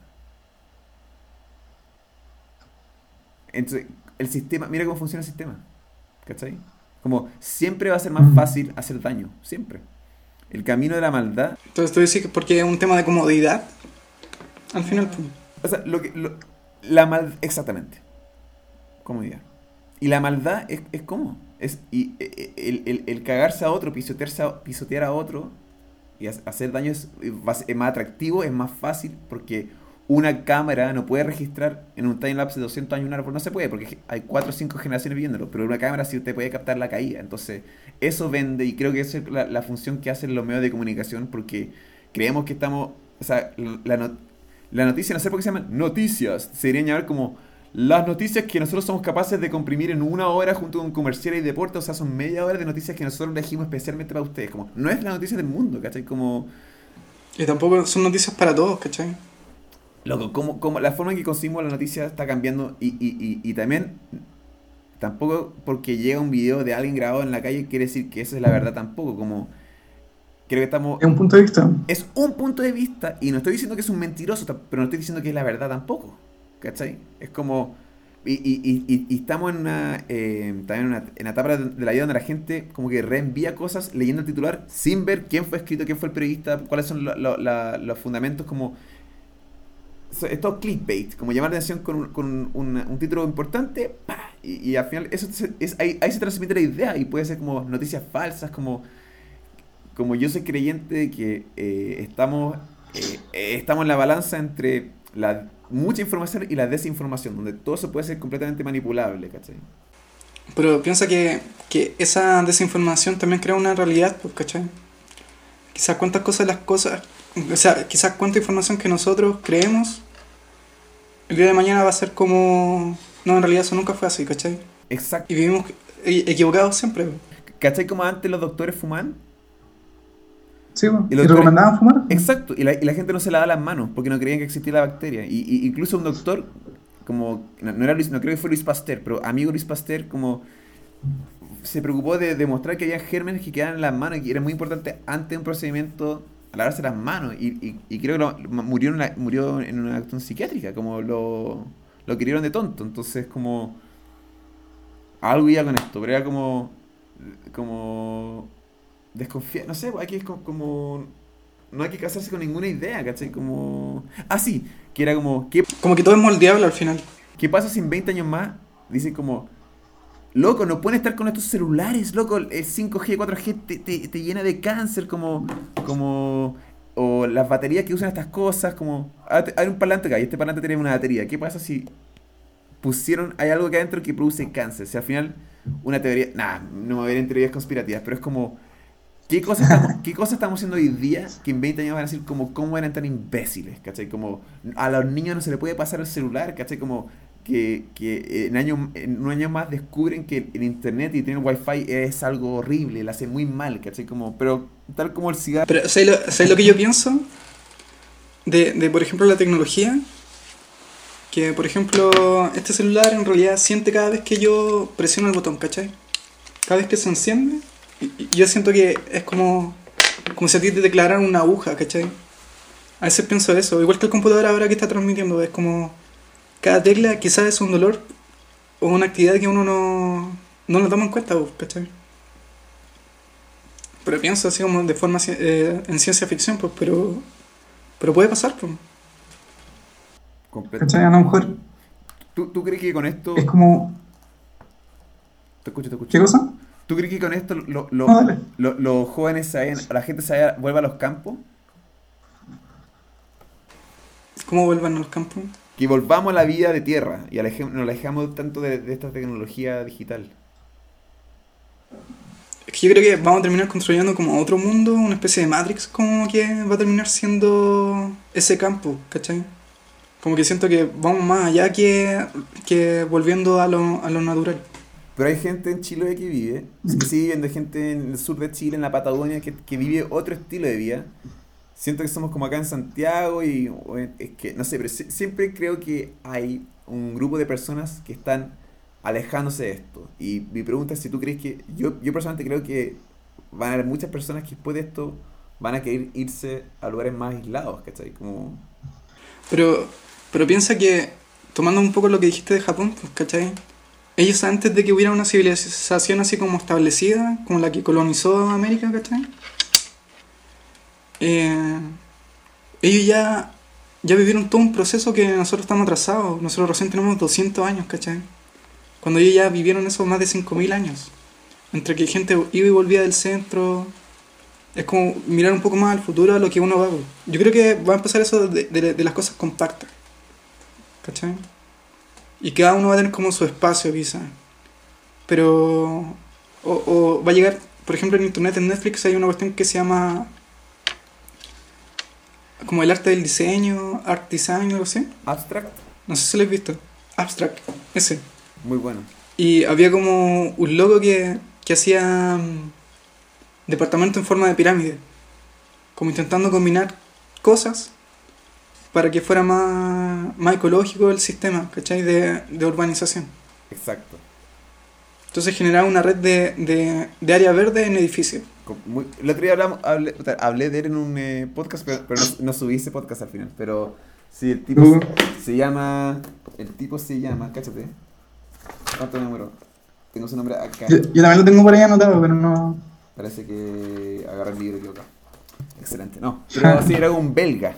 Entonces, el sistema, mira cómo funciona el sistema. ¿Cachai? Como siempre va a ser más fácil hacer daño, siempre. El camino de la maldad Entonces tú decís que porque es un tema de comodidad, al final, pues. O sea, lo que, lo- la mal, exactamente. Comodidad. Y la maldad es, es cómo. Es, y eh, eh, el, el- el cagarse a otro, pisotearse a- pisotear a otro y ha- hacer daño es, más atractivo, es más fácil porque una cámara no puede registrar en un timelapse de 200 años un árbol. No se puede porque hay 4 o 5 generaciones viéndolo. Pero una cámara sí te puede captar la caída. Entonces, eso vende y creo que esa es la, la función que hacen los medios de comunicación porque creemos que estamos. O sea, la, no- la noticia, no sé por qué se llaman noticias. Se deberían llamar como las noticias que nosotros somos capaces de comprimir en una hora junto con comerciales y deporte. O sea, son media hora de noticias que nosotros elegimos especialmente para ustedes. Como, no es la noticia del mundo, ¿cachai? Como, Y tampoco son noticias para todos, ¿cachai? loco, como, como la forma en que conseguimos la noticia está cambiando. Y, y, y, y también, tampoco porque llega un video de alguien grabado en la calle quiere decir que esa es la verdad tampoco. Como, creo que estamos Es un punto de vista. es un punto de vista y no estoy diciendo que es un mentiroso, pero no estoy diciendo que es la verdad tampoco. ¿Cachai? Es como... Y, y- y- estamos en una, eh, también en una, en una etapa de, la vida donde la gente como que reenvía cosas leyendo el titular sin ver quién fue escrito, quién fue el periodista, cuáles son lo- los fundamentos como... Es todo clickbait, como llamar la atención con un, con un- un- título importante ¡pa! Y, al final eso es, ahí, ahí se transmite la idea y puede ser como noticias falsas, como como yo soy creyente de que eh, estamos, eh, eh, estamos en la balanza entre la mucha información y la desinformación, donde todo eso puede ser completamente manipulable, ¿cachai? Pero piensa que, que esa desinformación también crea una realidad, pues, ¿cachai? Quizás cuántas cosas las cosas, o sea, quizás cuánta información que nosotros creemos, el día de mañana va a ser como, no, en realidad eso nunca fue así, ¿cachai? Exacto. Y vivimos equivocados siempre. pues. ¿Cachai como antes los doctores fumaban? Sí, bueno. Y ¿Y, los doctores- recomendaban fumar? Exacto, y la, y la gente no se lavaba las manos porque no creían que existía la bacteria. Y, y- incluso un doctor, como, no, no era Luis, no creo que fue Luis Pasteur, pero amigo Luis Pasteur, como se preocupó de demostrar que había gérmenes que quedaban en las manos y era muy importante antes de un procedimiento lavarse las manos. Y, y- y creo que lo- murió, en una, murió en una acción psiquiátrica, como lo, lo querieron de tonto. Entonces, como algo iba con esto, pero era como, como desconfiar, no sé, hay que como, no hay que casarse con ninguna idea, ¿cachai? Como, ah, sí, que era como, ¿qué, Como que todo es moldeable al final. qué pasa si en 20 años más dicen como, loco, no pueden estar con estos celulares, loco, el 5G, 4G te, te- te llena de cáncer, como, como, o las baterías que usan estas cosas, como, ah, hay un parlante acá y este parlante tiene una batería, ¿qué pasa si pusieron, hay algo que adentro que produce cáncer? Si al final, una teoría, nah, no me voy a ver en teorías conspirativas, pero es como, ¿Qué cosas, estamos, ¿Qué cosas estamos haciendo hoy día que en 20 años van a decir como cómo eran tan imbéciles? ¿Cachai? Como a los niños no se les puede pasar el celular, ¿cachai? Como que, que en, año, en un año más descubren que el internet y tener wifi es algo horrible, le hace muy mal, ¿cachai? Como, pero tal como el cigarro. Pero ¿sabes lo, sabes lo que yo pienso? De, de, por ejemplo, la tecnología. Que, por ejemplo, este celular en realidad siente cada vez que yo presiono el botón, ¿cachai? Cada vez que se enciende, yo siento que es como, como si a ti te declararan una aguja, ¿cachai? A veces pienso eso, igual que el computador ahora que está transmitiendo, es como cada tecla quizás es un dolor o una actividad que uno no, no lo toma en cuenta, pues, ¿cachai? Pero pienso así como de forma eh, en ciencia ficción, pues, pero, pero puede pasar, pues. completo. ¿Cachai? A lo mejor ¿Tú, ¿Tú crees que con esto... es como. Te escucho, te escucho. ¿Qué cosa? ¿Tú crees que con esto lo- lo- No, dale. lo- los jóvenes se vayan- la gente se vaya- vuelva a los campos? ¿Cómo vuelvan a los campos? Que volvamos a la vida de tierra y alejem- nos alejamos tanto de, de esta tecnología digital. Es que yo creo que vamos a terminar construyendo como otro mundo, una especie de Matrix, como que va a terminar siendo ese campo, ¿cachai? Como que siento que vamos más allá que, que volviendo a lo, a lo natural. Pero hay gente en Chile que vive, que sigue viviendo gente en el sur de Chile, en la Patagonia, que, que vive otro estilo de vida. Siento que somos como acá en Santiago y es que, no sé, pero si- siempre creo que hay un grupo de personas que están alejándose de esto. Y mi pregunta es si tú crees que, yo, yo personalmente creo que van a haber muchas personas que después de esto van a querer irse a lugares más aislados, ¿cachai? Como, Pero, pero piensa que, tomando un poco lo que dijiste de Japón, pues, ¿cachai? Ellos antes de que hubiera una civilización así como establecida, como la que colonizó América, ¿cachai? Eh, ellos ya, ya vivieron todo un proceso que nosotros estamos atrasados. Nosotros recién tenemos 200 años, ¿cachai? Cuando ellos ya vivieron eso más de 5.000 años. Entre que gente iba y volvía del centro. Es como mirar un poco más al futuro a lo que uno va. Yo creo que va a empezar eso de, de- de las cosas compactas. ¿Cachai? Y cada uno va a tener como su espacio, quizá. Pero. O, o va a llegar, por ejemplo, en internet, en Netflix hay una cuestión que se llama. Como el arte del diseño, art design, algo así. abstract, No sé si lo has visto. Abstract, ese. muy bueno. Y había como un logo que, que hacía mm, departamento en forma de pirámide. Como intentando combinar cosas para que fuera más, más ecológico el sistema, ¿cachai? De, de urbanización. Exacto. Entonces generaba una red de, de, de área verde en edificios. Muy- el otro día hablamos, hablé, hablé de él en un eh, podcast, pero, pero no, no subí ese podcast al final. Pero sí, el tipo Uh. se, se llama. El tipo se llama, cáchate. ¿Cuánto número? Tengo su nombre acá. Yo, yo también lo tengo por ahí anotado, pero no. Parece que agarré el libro equivocado. Excelente, no. Pero sí, era un belga.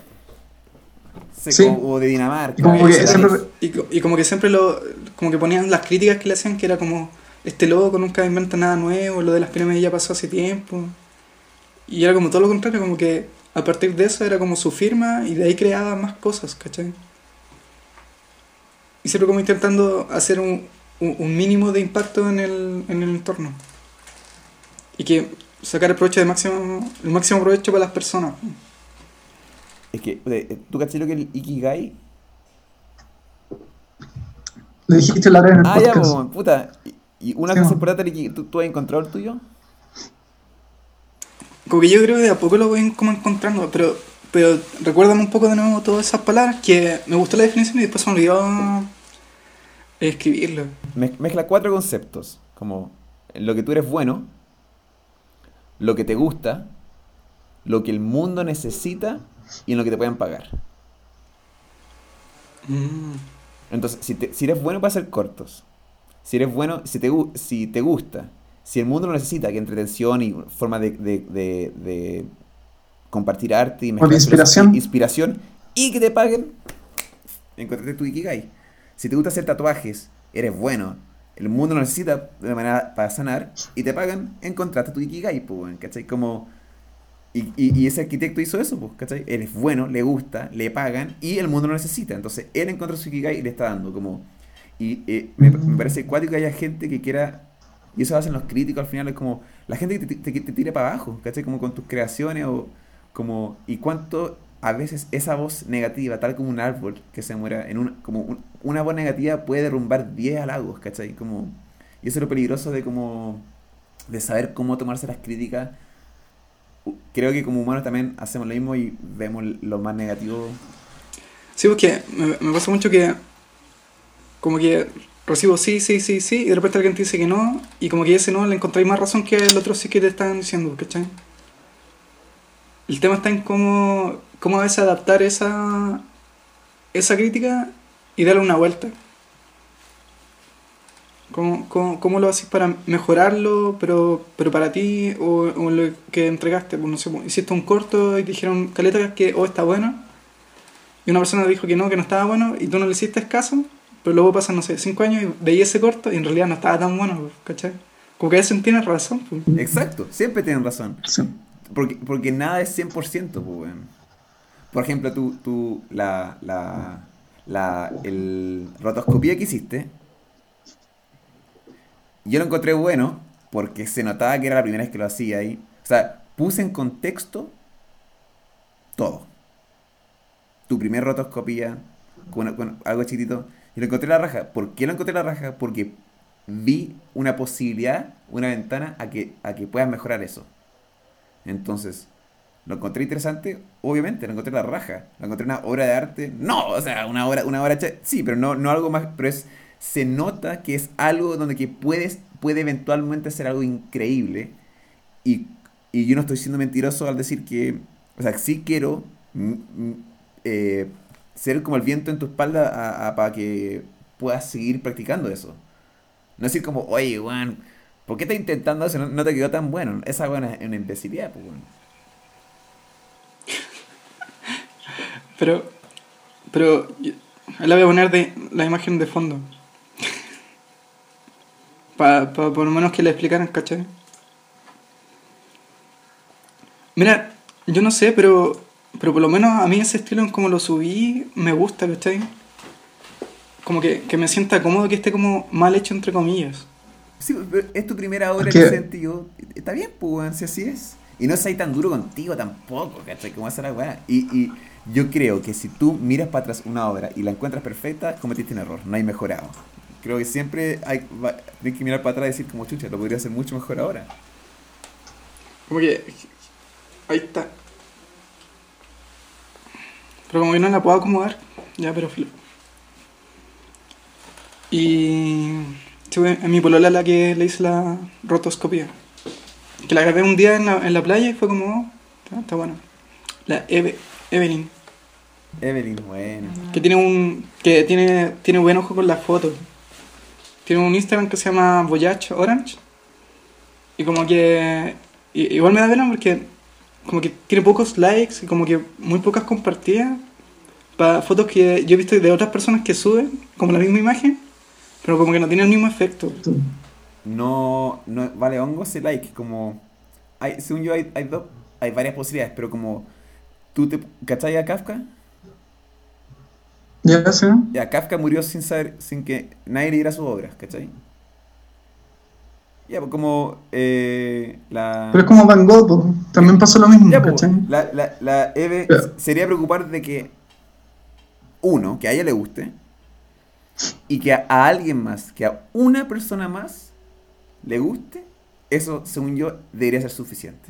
Sí. o de Dinamarca. Y como que Era- siempre- Y, co- y como que siempre lo como que ponían las críticas que le hacían que era como este loco nunca inventa nada nuevo, lo de las pirámides ya pasó hace tiempo. Y era como todo lo contrario, como que a partir de eso era como su firma y de ahí creaba más cosas, ¿cachai? Y siempre como intentando hacer un, un, un mínimo de impacto en el, en el entorno. Y que sacar el provecho de máximo, el máximo provecho para las personas. Es que, ¿tú caché lo que es el Ikigai? Lo dijiste la vez en el Ah, ya, podcast. po, puta. Y, una Sí, cosa importante, ¿tú, ¿tú has encontrado el tuyo? Como que yo creo que de a poco lo voy como encontrando, pero, pero recuérdame un poco de nuevo todas esas palabras que me gustó la definición y después se me olvidó escribirlo. Mez- Mezcla cuatro conceptos, como lo que tú eres bueno, lo que te gusta, lo que el mundo necesita y en lo que te pueden pagar. Mm. Entonces, si, te- si eres bueno para hacer cortos, si eres bueno, si te, si te gusta, si el mundo lo necesita, que entretención y forma de, de- de- de compartir arte y mezclar inspiración. inspiración y que te paguen, encontraste tu Ikigai. Si te gusta hacer tatuajes, eres bueno, el mundo lo necesita de manera para sanar y te pagan, encontraste tu Ikigai, pues, ¿cachai? Como... Y, y- y ese arquitecto hizo eso, pues, ¿cachai? Él es bueno, le gusta, le pagan y el mundo lo necesita. Entonces, él encontró su Ikigai y le está dando como... Y eh, me, me parece cuático que haya gente que quiera... Y eso hacen los críticos al final, es como... La gente que te, te, te tire para abajo, ¿cachai? Como con tus creaciones o como... Y cuánto a veces esa voz negativa, tal como un árbol que se muera, en un, como un- una voz negativa puede derrumbar 10 halagos, ¿cachai? Como... Y eso es lo peligroso de como... De saber cómo tomarse las críticas creo que como humanos también hacemos lo mismo y vemos lo más negativo. Sí, porque me, pasa mucho que como que recibo sí, sí, sí, sí, y de repente alguien te dice que no, y como que ese no le encontráis más razón que el otro sí que te están diciendo, ¿cachai? El tema está en cómo, cómo a veces adaptar esa, esa crítica y darle una vuelta. ¿Cómo, cómo, cómo lo haces para mejorarlo, pero, pero para ti o, o lo que entregaste? Pues no sé, pues, hiciste un corto y te dijeron, caleta, que o está bueno, y una persona dijo que no, que no estaba bueno, y tú no le hiciste caso, pero luego pasan, no sé, cinco años y veías ese corto y en realidad no estaba tan bueno, pues, ¿cachai? Como que a veces tienes razón. pues. Exacto, siempre tienen razón. Sí. Porque, porque nada es 100%, pues, por ejemplo, tú, tú la, la, la el rotoscopía que hiciste, yo lo encontré bueno porque se notaba que era la primera vez que lo hacía ahí. O sea, puse en contexto todo. Tu primer rotoscopía, con, algo chiquitito, y lo encontré la raja. ¿Por qué lo encontré la raja? Porque vi una posibilidad, una ventana a que, a que puedas mejorar eso. Entonces, ¿lo encontré interesante? Obviamente, lo encontré la raja. Lo encontré una obra de arte. No, o sea, una obra, una obra sí, pero no, no algo más, pero es, se nota que es algo donde que puedes, puede eventualmente ser algo increíble. Y, y yo no estoy siendo mentiroso al decir que, o sea, sí quiero mm, mm, eh, ser como el viento en tu espalda para que puedas seguir practicando eso. No decir como, oye, Juan, ¿por qué estás intentando eso? No, te quedó tan bueno. Esa buena es una imbecilidad, pues, bueno. Pero, pero, la voy a poner de la imagen de fondo. Para por lo menos que le explicaran, ¿cachai? Mira, yo no sé, pero, pero por lo menos a mí ese estilo en como lo subí me gusta, ¿cachai? como que, que, me sienta cómodo que esté como mal hecho entre comillas. Sí, pero es tu primera obra en ese sentido. Está bien, pues, si así es. Y no seas tan duro contigo tampoco, ¿cachai? Como hacer la weá. Y, y yo creo que si tú miras para atrás una obra y la encuentras perfecta, cometiste un error, no hay mejorado. Creo que siempre hay tienes que mirar para atrás y decir como chucha, lo podría hacer mucho mejor ahora. Como que ahí está. Pero como que no la puedo acomodar, ya, pero filo. Y a mi polola la que le hice la rotoscopía. Que la grabé un día en la, en la playa y fue como, oh, está, bueno. La Evelyn. Evelyn, bueno. Que tiene un que tiene tiene buen ojo con las fotos. Tiene un Instagram que se llama Voyage Orange. Y como que igual me da pena porque como que tiene pocos likes y como que muy pocas compartidas para fotos que yo he visto de otras personas que suben como la misma imagen pero como que no tiene el mismo efecto. No, no vale hongo ese like, como hay, según yo hay, hay, dos, hay varias posibilidades, pero como tú te ¿cachai a Kafka? Ya, sí. Ya, Kafka murió sin saber, sin que nadie leyera sus obras, ¿cachai? Ya, pues como eh, la... Pero es como Van Gogh, también pasó lo mismo, ya, pues, la, la, la Eve sería preocupar de que, uno, que a ella le guste, y que a, alguien más, que a una persona más le guste, eso, según yo, debería ser suficiente.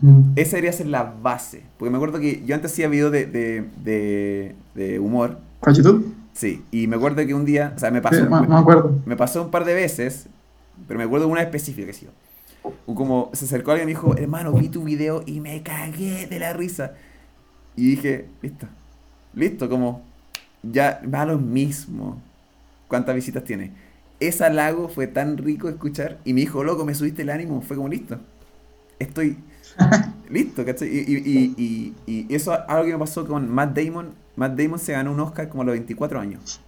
Mm. Esa debería ser la base. Porque me acuerdo que yo antes hacía videos de, de, de, humor. ¿Con YouTube? Sí, y me acuerdo que un día, o sea, me pasó, me, pasó un par de veces, pero me acuerdo de una específica que sí. Como se acercó alguien y me dijo, hermano, vi tu video y me cagué de la risa. Y dije, listo, listo, como ya va lo mismo. ¿Cuántas visitas tiene? Ese lago fue tan rico de escuchar y me dijo, loco, me subiste el ánimo, fue como listo. Estoy listo, ¿cachai? Y, y, eso es algo que me pasó con Matt Damon. Matt Damon se ganó un Oscar como a los 24 años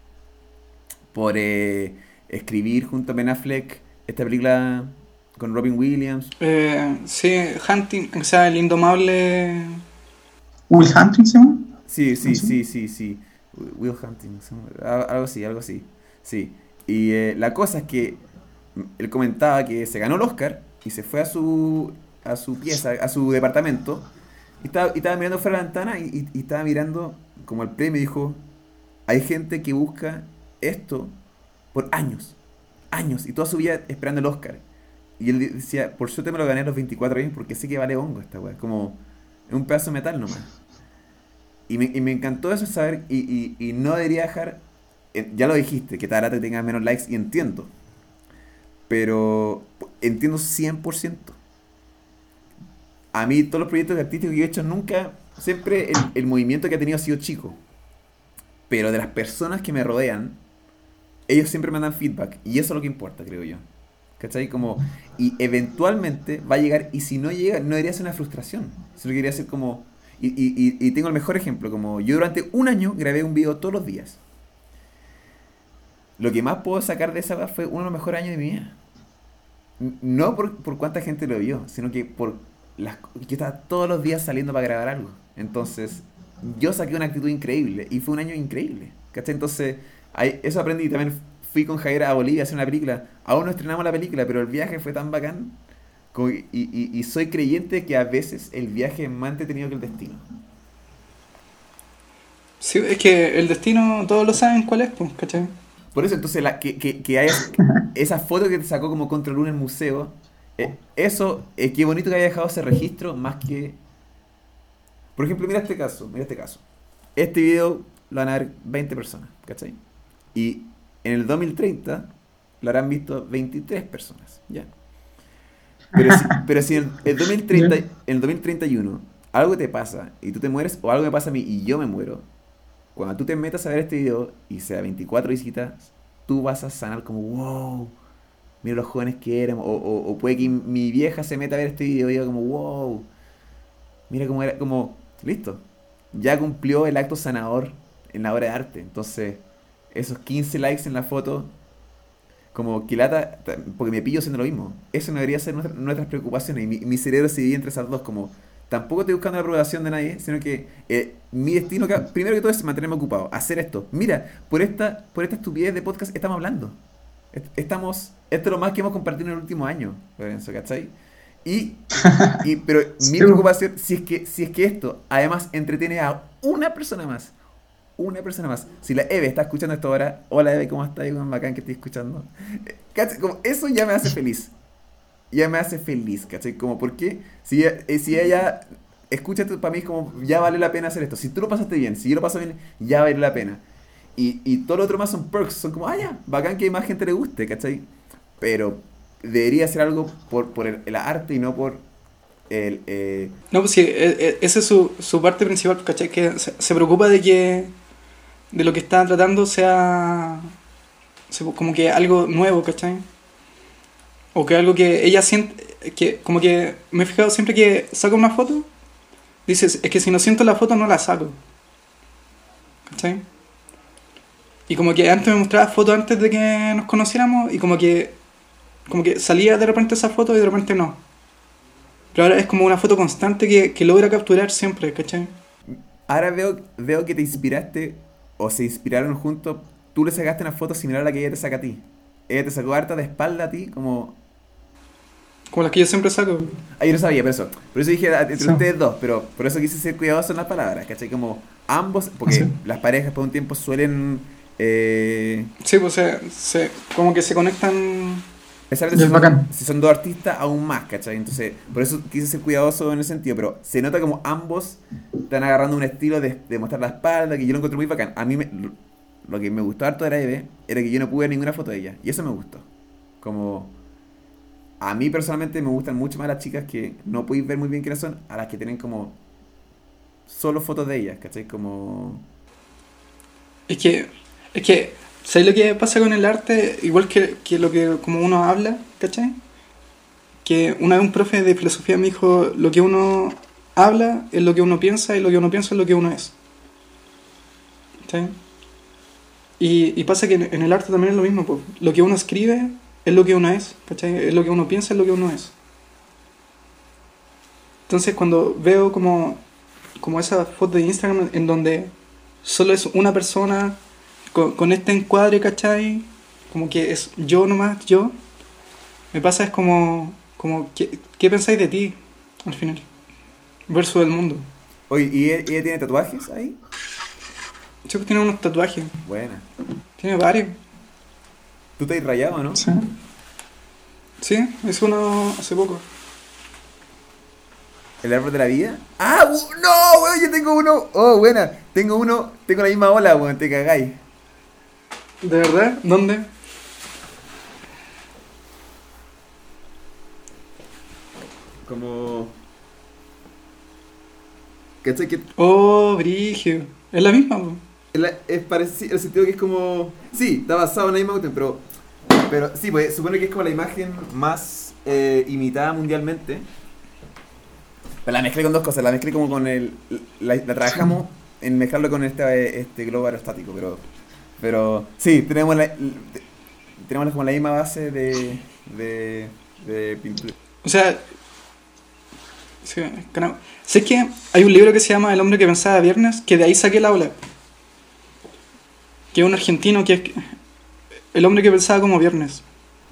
por eh, escribir junto a Ben Affleck esta película con Robin Williams. Eh, sí, Hunting, o sea, el indomable. ¿Will Hunting se llama? Sí, sí, sí, sí, sí. Will Hunting, algo así, algo así. Sí. Y eh, la cosa es que él comentaba que se ganó el Oscar y se fue a su, a su pieza, a su departamento, y estaba, mirando fuera de la ventana y, estaba mirando como el premio dijo, hay gente que busca esto por años, años, y toda su vida esperando el Oscar. Y él decía, por suerte me lo gané a los 24 años porque sé que vale hongo esta weá, como un pedazo de metal nomás. Y me, y me encantó eso saber, y, no debería dejar, ya lo dijiste, que te tenga menos likes, y entiendo. Pero entiendo 100%. A mí todos los proyectos artísticos que he hecho nunca, siempre el, el movimiento que ha tenido ha sido chico. Pero de las personas que me rodean, ellos siempre me dan feedback. Y eso es lo que importa, creo yo. ¿Cachai? Como, y eventualmente va a llegar, y si no llega, no debería ser una frustración. Solo quería ser como, y, tengo el mejor ejemplo, como yo durante un año grabé un video todos los días. Lo que más puedo sacar de esa fue uno de los mejores años de mi vida. No por, por cuánta gente lo vio, sino que por las, yo estaba todos los días saliendo para grabar algo. Entonces, yo saqué una actitud increíble y fue un año increíble. ¿Cachai? Entonces, ahí, eso aprendí. También fui con Javier a Bolivia a hacer una película. Aún no estrenamos la película, pero el viaje fue tan bacán. como- y, y- y soy creyente que a veces el viaje es más entretenido que el destino. Sí, es que el destino todos lo saben cuál es, pues, ¿cachai? Por eso, entonces, la, que, que, que haya esa foto que te sacó como contra luna en el museo, eh, eso, eh, qué bonito que haya dejado ese registro, más que... Por ejemplo, mira este caso, mira este caso. Este video lo van a ver 20 personas, ¿cachai? Y en el 2030 lo habrán visto 23 personas, ¿ya? Pero si, pero si en el 2030, en el 2031 algo te pasa y tú te mueres, o algo me pasa a mí y yo me muero, cuando tú te metas a ver este video y sea 24 visitas, tú vas a sanar como, wow, mira los jóvenes que éramos. O, o- o puede que mi vieja se meta a ver este video y diga como, wow, mira cómo era, como, listo. Ya cumplió el acto sanador en la obra de arte. Entonces, esos 15 likes en la foto, como que lata, ta- porque me pillo haciendo lo mismo. Eso no debería ser nuestra- nuestras preocupaciones. Y mi, cerebro se divide entre esas dos, como, tampoco estoy buscando la aprobación de nadie, sino que eh, mi destino, primero que todo, es mantenerme ocupado, hacer esto. Mira, por esta, por esta estupidez de podcast estamos hablando. Est- Estamos, esto es lo más que hemos compartido en el último año, Lorenzo, ¿cachai? Y, y- pero mi preocupación, si es que, si es que esto además entretiene a una persona más, una persona más. Si la Eve está escuchando esto ahora, hola Eve, ¿cómo estás? Igual bacán que estoy escuchando. Eh, ¿cachai? Como, eso ya me hace feliz. Ya me hace feliz, ¿cachai? Como, ¿por qué? Si, eh, si ella escucha esto, para mí es como, ya vale la pena hacer esto. Si tú lo pasaste bien, si yo lo paso bien, ya vale la pena. Y, y todo lo otro más son perks, son como, ah, ya, bacán que más gente le guste, ¿cachai? Pero debería ser algo por, por el, el arte y no por el... eh, No, pues sí, e- e- esa es su, su parte principal, ¿cachai? Que se, se preocupa de que de lo que está tratando sea, se- como que algo nuevo, ¿cachai? O que algo que ella siente, que como que me he fijado siempre que saca una foto, dices, es que si no siento la foto no la saco, ¿cachai? Y como que antes me mostraba fotos antes de que nos conociéramos y como que, como que salía de repente esa foto y de repente no. Pero ahora es como una foto constante que, que logra capturar siempre, ¿cachai? Ahora veo, veo que te inspiraste o se inspiraron juntos. Tú le sacaste una foto similar a la que ella te saca a ti. Ella te sacó harta de espalda a ti, como. Como las que yo siempre saco. Ah, yo no sabía, por eso. Por eso dije ah, entre Sí. ustedes dos, pero por eso quise ser cuidadoso en las palabras, ¿cachai? Como ambos, porque Sí. las parejas por un tiempo suelen. Eh, Sí, pues se, se- como que se conectan. Especialmente Y si es son, bacán. si son dos artistas, aún más, ¿cachai? Entonces, por eso quise ser cuidadoso en ese sentido, pero se nota como ambos están agarrando un estilo de, de mostrar la espalda, que yo lo encontré muy bacán. A mí me- lo, lo que me gustó harto de la Eve era que yo no pude ver ninguna foto de ella, y eso me gustó. Como, a mí personalmente me gustan mucho más las chicas que no podéis ver muy bien quiénes son, a las que tienen como solo fotos de ellas, ¿cachai? Como... Es que, es que, ¿sabes lo que pasa con el arte? Igual que, que lo que como uno habla, ¿cachai? Que una vez un profe de filosofía me dijo, lo que uno habla es lo que uno piensa y lo que uno piensa es lo que uno es. ¿Cachai? Y, y pasa que en, en el arte también es lo mismo, pues. Lo que uno escribe es lo que uno es, ¿cachai? Es lo que uno piensa es lo que uno es. Entonces cuando veo como, como esa foto de Instagram en donde solo es una persona con, con este encuadre, ¿cachai? Como que es yo nomás, yo. Me pasa es como, como ¿qué, qué pensáis de ti al final? Versus el mundo. Oye, ¿y ella, ella tiene tatuajes ahí? Sí, pues tiene unos tatuajes. Buena. Tiene varios. ¿Tú te has rayado, no? Sí. Sí, hice uno hace poco. ¿El árbol de la vida? ¡Ah! ¡No, weón! Yo tengo uno. ¡Oh, buena! Tengo uno. Tengo la misma ola, weón. Te cagáis. ¿De verdad? ¿Dónde? Como. ¿Cachai? Que Oh, Brigio. Es la misma, es, la- es parecido. El sentido que es como. Sí, está basado en la misma cuestión, pero. Pero sí, pues supone que es como la imagen más eh, imitada mundialmente. Pero la mezclé con dos cosas. La mezclé como con el. La, la trabajamos en mezclarlo con este, este globo aerostático, pero. Pero. Sí, tenemos la. Tenemos como la misma base de. de. de pintura. O sea, Sí. Sé que hay un libro que se llama El hombre que pensaba viernes, que de ahí saqué la ola. Que es un argentino que es el hombre que pensaba como viernes.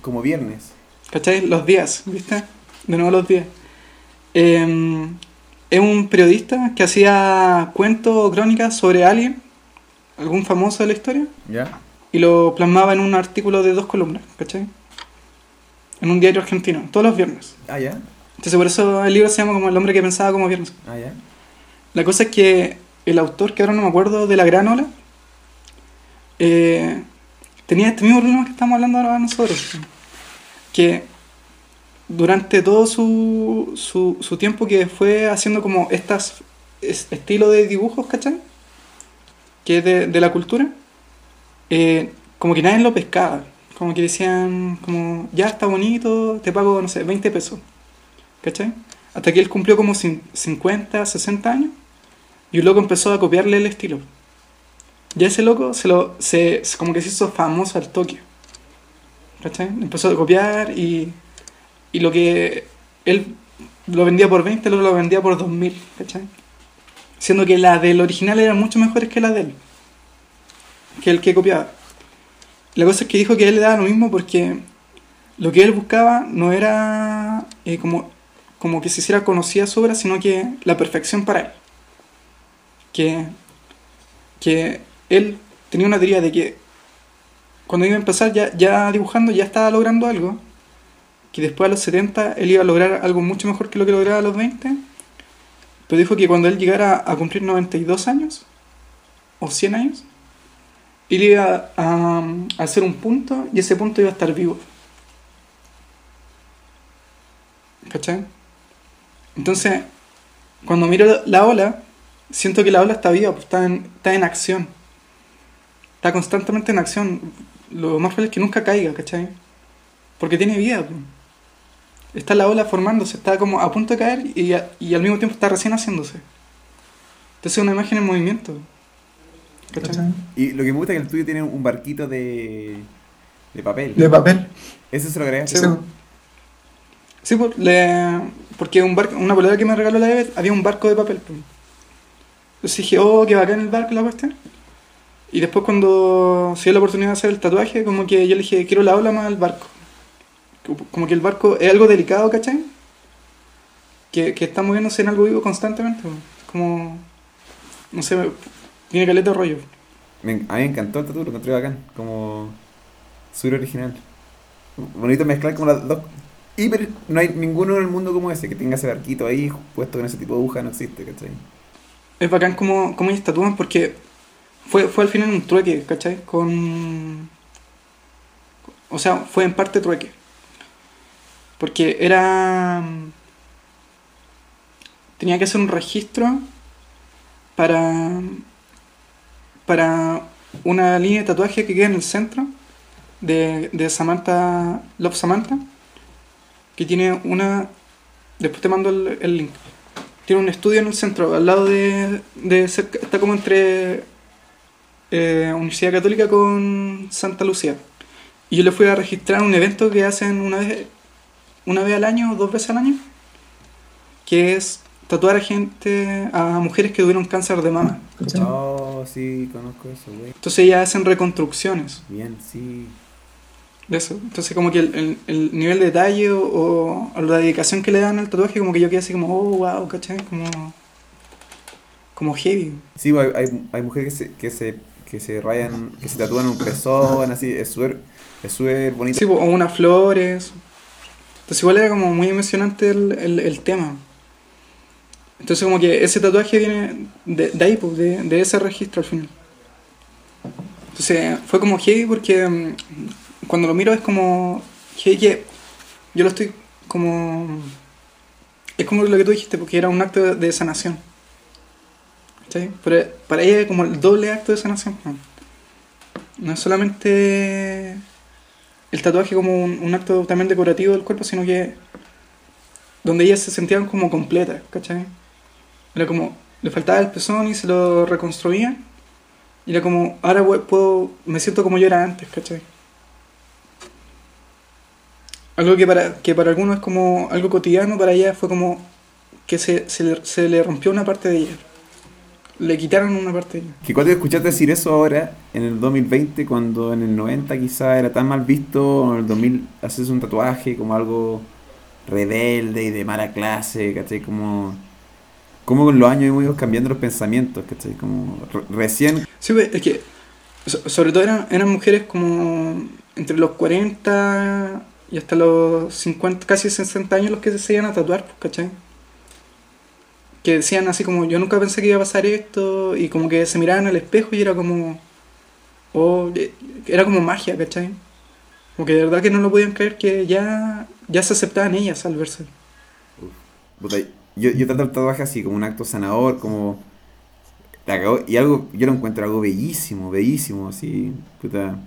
Como viernes. ¿Cachai? Los días, ¿viste? De nuevo los días. Eh, es un periodista que hacía cuentos o crónicas sobre alguien, algún famoso de la historia, ¿Ya? y lo plasmaba en un artículo de dos columnas, ¿cachai? En un diario argentino, todos los viernes. Ah, ya. Entonces por eso el libro se llama como El hombre que pensaba como viernes. Ah, ya. La cosa es que el autor, que ahora no me acuerdo de la gran ola, eh, tenía este mismo problema que estamos hablando ahora nosotros. Que durante todo su, su, su tiempo que fue haciendo como estas es- estilo de dibujos, ¿cachai? Que es de, de la cultura, eh, como que nadie lo pescaba. Como que decían, como, ya está bonito, te pago, no sé, 20 pesos. ¿Cachai? Hasta que él cumplió como cin- 50, 60 años y un loco empezó a copiarle el estilo. Y ese loco se lo, se, como que se hizo famoso al toque. ¿Cachai? Empezó a copiar y, y lo que él lo vendía por 20, el otro lo vendía por 2000. ¿Cachai? Siendo que las del original eran mucho mejores que las de él. Que el que copiaba. La cosa es que dijo que él le daba lo mismo porque lo que él buscaba no era eh, como, como que se hiciera conocida su obra, sino que la perfección para él. Que, que él tenía una teoría de que cuando iba a empezar ya, ya dibujando ya estaba logrando algo, que después a los 70 él iba a lograr algo mucho mejor que lo que lograba a los 20, pero dijo que cuando él llegara a cumplir 92 años, o 100 años, él iba a, hacer un punto y ese punto iba a estar vivo. ¿Cachai? Entonces, cuando miro la ola, siento que la ola está viva, pues, está, en, está en acción. Está constantemente en acción. Lo más probable es que nunca caiga, ¿cachai? Porque tiene vida. pues. Está la ola formándose, está como a punto de caer y, a- y al mismo tiempo está recién haciéndose. Entonces es una imagen en movimiento. Y lo que me gusta es que el tuyo tiene un barquito de, de papel. De papel. ¿Eso se lo agregaste? Sí, Sí, le- porque un barco, una polera que me regaló la Eve había un barco de papel. Entonces dije, oh, qué bacán el barco, la cuestión. Y después cuando se dio la oportunidad de hacer el tatuaje, como que yo le dije, quiero la ola más el barco. Como que el barco es algo delicado, ¿cachai? Que, que está moviéndose en algo vivo constantemente. Como, no sé, tiene caleta de rollo. Me- a mí me encantó el tatu, lo encontré bacán. Como súper original. Bonito mezclar como las dos. Hiper, no hay ninguno en el mundo como ese que tenga ese barquito ahí puesto con ese tipo de aguja, no existe, ¿cachai? Es bacán como, como ellos tatúan porque fue, fue al final un trueque, ¿cachai? Con... O sea, fue en parte trueque. Porque era... Tenía que hacer un registro para... Para una línea de tatuaje que queda en el centro de, de Samantha, Love Samantha, que tiene una... Después te mando el, link tiene un estudio en el centro, al lado de, de está como entre eh, Universidad Católica con Santa Lucía. Y yo le fui a registrar un evento que hacen una vez, una vez al año o dos veces al año, que es tatuar a gente, a mujeres que tuvieron cáncer de mama. ¿Cachai? Oh, sí, conozco eso, güey. Entonces ellas hacen reconstrucciones Bien, sí. de eso. Entonces como que el, el- el nivel de detalle o, o la dedicación que le dan al tatuaje, como que yo quedé así como, oh, wow, ¿cachai? Como, como heavy. Sí, hay, hay, hay mujeres que se, que se, que se rayan, que se tatúan un pezón, así, es súper, es súper bonito. Sí, po, o unas flores. Entonces igual era como muy emocionante el, el, tema. Entonces como que ese tatuaje viene de, de ahí, pues, de, de ese registro al final. Entonces fue como heavy porque mm, cuando lo miro es como heavy que yo lo estoy como... Es como lo que tú dijiste, porque era un acto de, de sanación. ¿Cachai? Pero para ella es como el doble acto de sanación. No es solamente el tatuaje como un, acto también decorativo del cuerpo, sino que donde ellas se sentían como completas, ¿cachai? Era como, le faltaba el pezón y se lo reconstruían. Y era como, ahora puedo, me siento como yo era antes, ¿cachai? Algo que para, que para algunos es como algo cotidiano, para ella fue como que se, se, le, se le rompió una parte de ella. Le quitaron una parte. Que cuando escuchaste decir eso ahora, en el 2020, cuando en el 90 quizá era tan mal visto, o en el 2000 haces un tatuaje como algo rebelde y de mala clase, ¿cachai? Como, como con los años hemos ido cambiando los pensamientos, ¿cachai? Como re- recién, Sí, pues, es que so- sobre todo eran, eran mujeres como entre los 40 y hasta los 50, casi 60 años los que se iban a tatuar, pues, ¿cachai? Que decían así como, yo nunca pensé que iba a pasar esto, y como que se miraban al espejo y era como, oh, eh, era como magia, ¿cachai? Como que de verdad que no lo podían creer que ya, ya se aceptaban ellas al verse. yo, yo trato el tatuaje así, como un acto sanador, como... y algo, yo lo encuentro algo bellísimo, bellísimo, así, puta...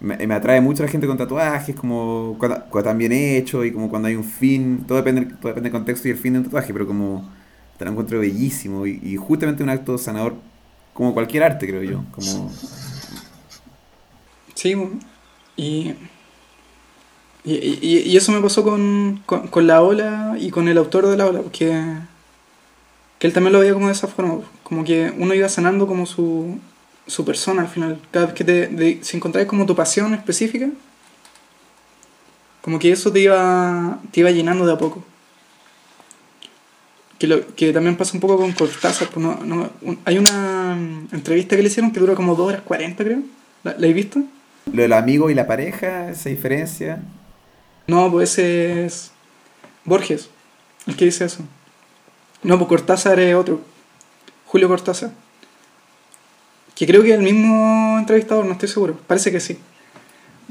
Me, me atrae mucho la gente con tatuajes, como cuando, cuando están bien hechos y como cuando hay un fin, todo depende, todo depende del contexto y el fin de un tatuaje, pero como te lo encuentro bellísimo y, justamente un acto sanador como cualquier arte, creo yo. Sí, y, y, eso me pasó con, con, con la ola y con el autor de la ola, porque que él también lo veía como de esa forma, como que uno iba sanando como su, su persona al final. Cada vez que te, de- si encontrabas como tu pasión específica, como que eso te iba, te iba llenando de a poco. Que, lo, que también pasa un poco con Cortázar. pues no- no- un- hay una mm, entrevista que le hicieron que dura como 2 horas 40, creo. ¿La, ¿la has visto? lo del amigo y la pareja, esa diferencia. No, pues ese es Borges, el que dice eso. No, pues Cortázar es otro. Julio Cortázar. Que creo que es el mismo entrevistador, no estoy seguro. Parece que sí.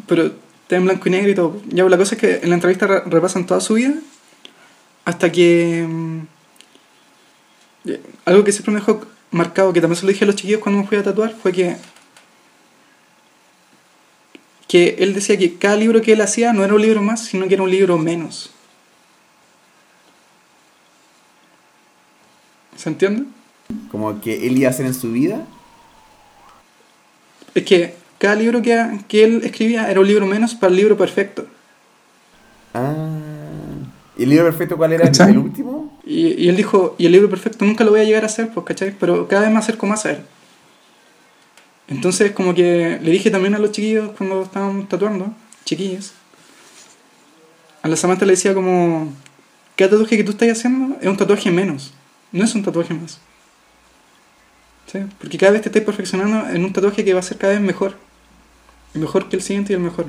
Pero está en blanco y negro y todo. Ya, pues, la cosa es que en la entrevista re- repasan toda su vida hasta que... eh, Algo que siempre me dejó marcado, que también se lo dije a los chiquillos cuando me fui a tatuar, fue que que él decía que cada libro que él hacía no era un libro más, sino que era un libro menos. ¿Se entiende? Como que él iba a hacer en su vida. Es que cada libro que, que él escribía era un libro menos para el libro perfecto. Ah. ¿Y el libro perfecto cuál era? ¿El, ¿Cachai? el último? Y, y él dijo, y el libro perfecto nunca lo voy a llegar a hacer, pues, ¿cachai? Pero cada vez me acerco más a él. Entonces, como que le dije también a los chiquillos cuando estaban tatuando, chiquillos, a la Samantha le decía como, cada tatuaje que tú estás haciendo es un tatuaje menos, no es un tatuaje más. ¿Sí? Porque cada vez te estás perfeccionando en un tatuaje que va a ser cada vez mejor. Y mejor que el siguiente y el mejor.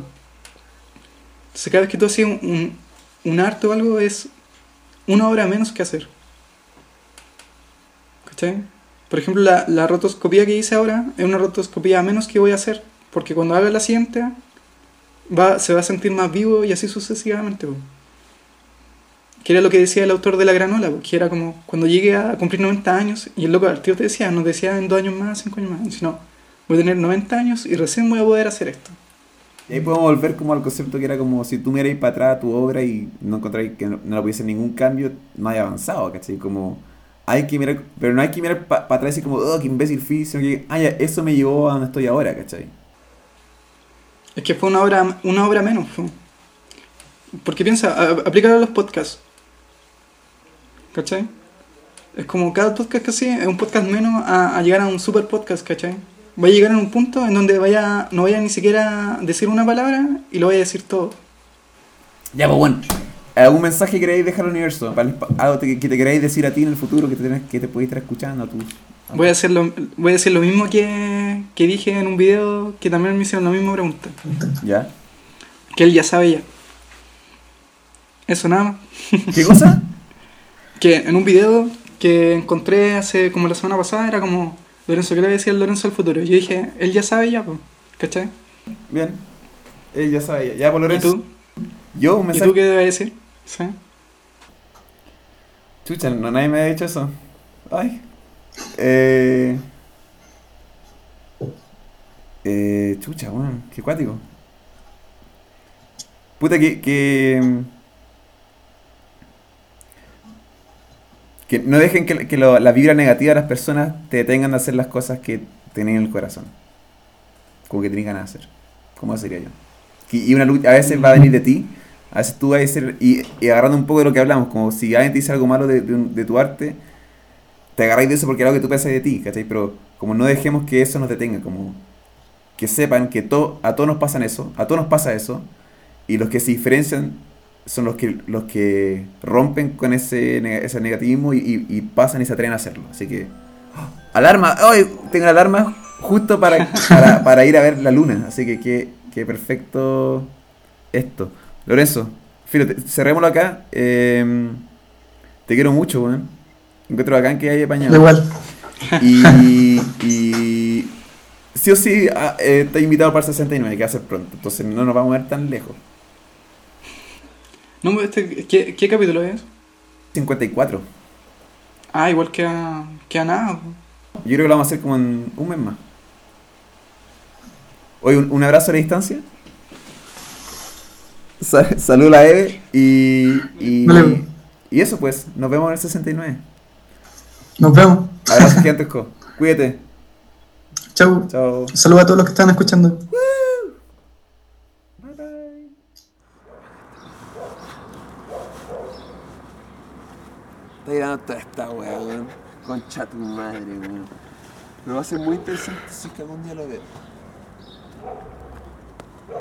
Entonces cada vez que tú haces un, un, un arte o algo es una hora menos que hacer. ¿Cachai? Por ejemplo, la, la rotoscopía que hice ahora es una rotoscopía menos que voy a hacer. Porque cuando haga la siguiente, va, se va a sentir más vivo y así sucesivamente. Que era lo que decía el autor de La Granola, que era como cuando llegue a cumplir 90 años, y el loco al tío te decía, no decía en dos años más, cinco años más, sino voy a tener 90 años y recién voy a poder hacer esto. Y ahí podemos volver como al concepto que era como si tú miráis para atrás tu obra y no encontráis que no, no le pudiese ningún cambio, no hay avanzado, ¿cachai? Como hay que mirar, pero no hay que mirar para atrás y decir como, oh, qué imbécil fui, sino que, ah, ya, eso me llevó a donde estoy ahora, ¿cachai? Es que fue una obra, una obra menos. fue. Porque piensa, a- aplícalo a los podcasts. ¿Cachai? Es como cada podcast que así es un podcast menos a, a llegar a un super podcast, ¿cachai? Va a llegar en un punto en donde vaya, no vaya ni siquiera a decir una palabra y lo vaya a decir todo. Ya, pues bueno. ¿Algún mensaje que queréis dejar al universo? Algo que te queráis decir a ti en el futuro que te, que te podéis estar escuchando a tus... Voy a, hacer lo, voy a decir lo mismo que, que dije en un video que también me hicieron la misma pregunta. ¿Ya? Que él ya sabe ya. Eso nada más. ¿Qué cosa? que en un video que encontré hace como la semana pasada era como Lorenzo, ¿qué le decía el Lorenzo al futuro? Yo dije, él ya sabe ya, pues, ¿cachai? Bien. Él ya sabe, ya, ya por ¿Y Lorenzo. tú? Yo, un ¿Y mensaje... tú qué debes decir? ¿Sí? Chucha, no, nadie me ha dicho eso. Ay. Eh... Eh, chucha, weón, qué cuático. Puta que, que... Que no dejen que, que lo- la vibra negativa de las personas te detengan de hacer las cosas que tienen en el corazón. Como que tienen ganas de hacer. ¿Cómo sería yo? Y una a veces va a venir de ti, A veces tú vas a ser, y, y agarrando un poco de lo que hablamos, como si alguien te dice algo malo de, de tu arte, te agarráis de eso porque algo que tú pensás de ti, ¿cachai? Pero como no dejemos que eso nos detenga, como que sepan que to- a todos nos pasan eso, a todos nos pasa eso, y los que se diferencian son los que los que rompen con ese, ese negativismo y, y- y pasan y se atreven a hacerlo. Así que, ¡oh! alarma, ¡ay! tengo la alarma justo para, para, para ir a ver la luna, así que qué, qué perfecto esto. Lorenzo, fíjate, cerrémoslo acá. eh, te quiero mucho, weón. Encuentro bacán que haya apañado. Igual. Y, y sí o sí, ah, eh, está invitado para el 69, que va a ser pronto. Entonces no nos vamos a ver tan lejos. No, este, ¿qué, ¿Qué capítulo es? 54. Ah, igual que a, que a nada. Yo creo que lo vamos a hacer como en un mes más. Hoy un, un abrazo a la distancia. Sa- Salud a la Eve y, y, Vale. y eso pues, nos vemos en el 69. Nos vemos. Abrazo gigantesco. Cuídate. Chau. Chao. Saludos a todos los que están escuchando. Grabando toda esta weá, weón. Concha tu madre, weón. Pero va a ser muy interesante si es que algún día lo veo.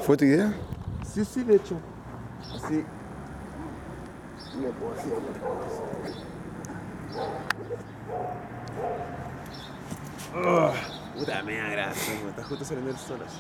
¿Fue tu idea? Sí, sí, de hecho. Así. No puedo cosa. Ah, puta mea, gracias, weón. Está justo saliendo el sol así.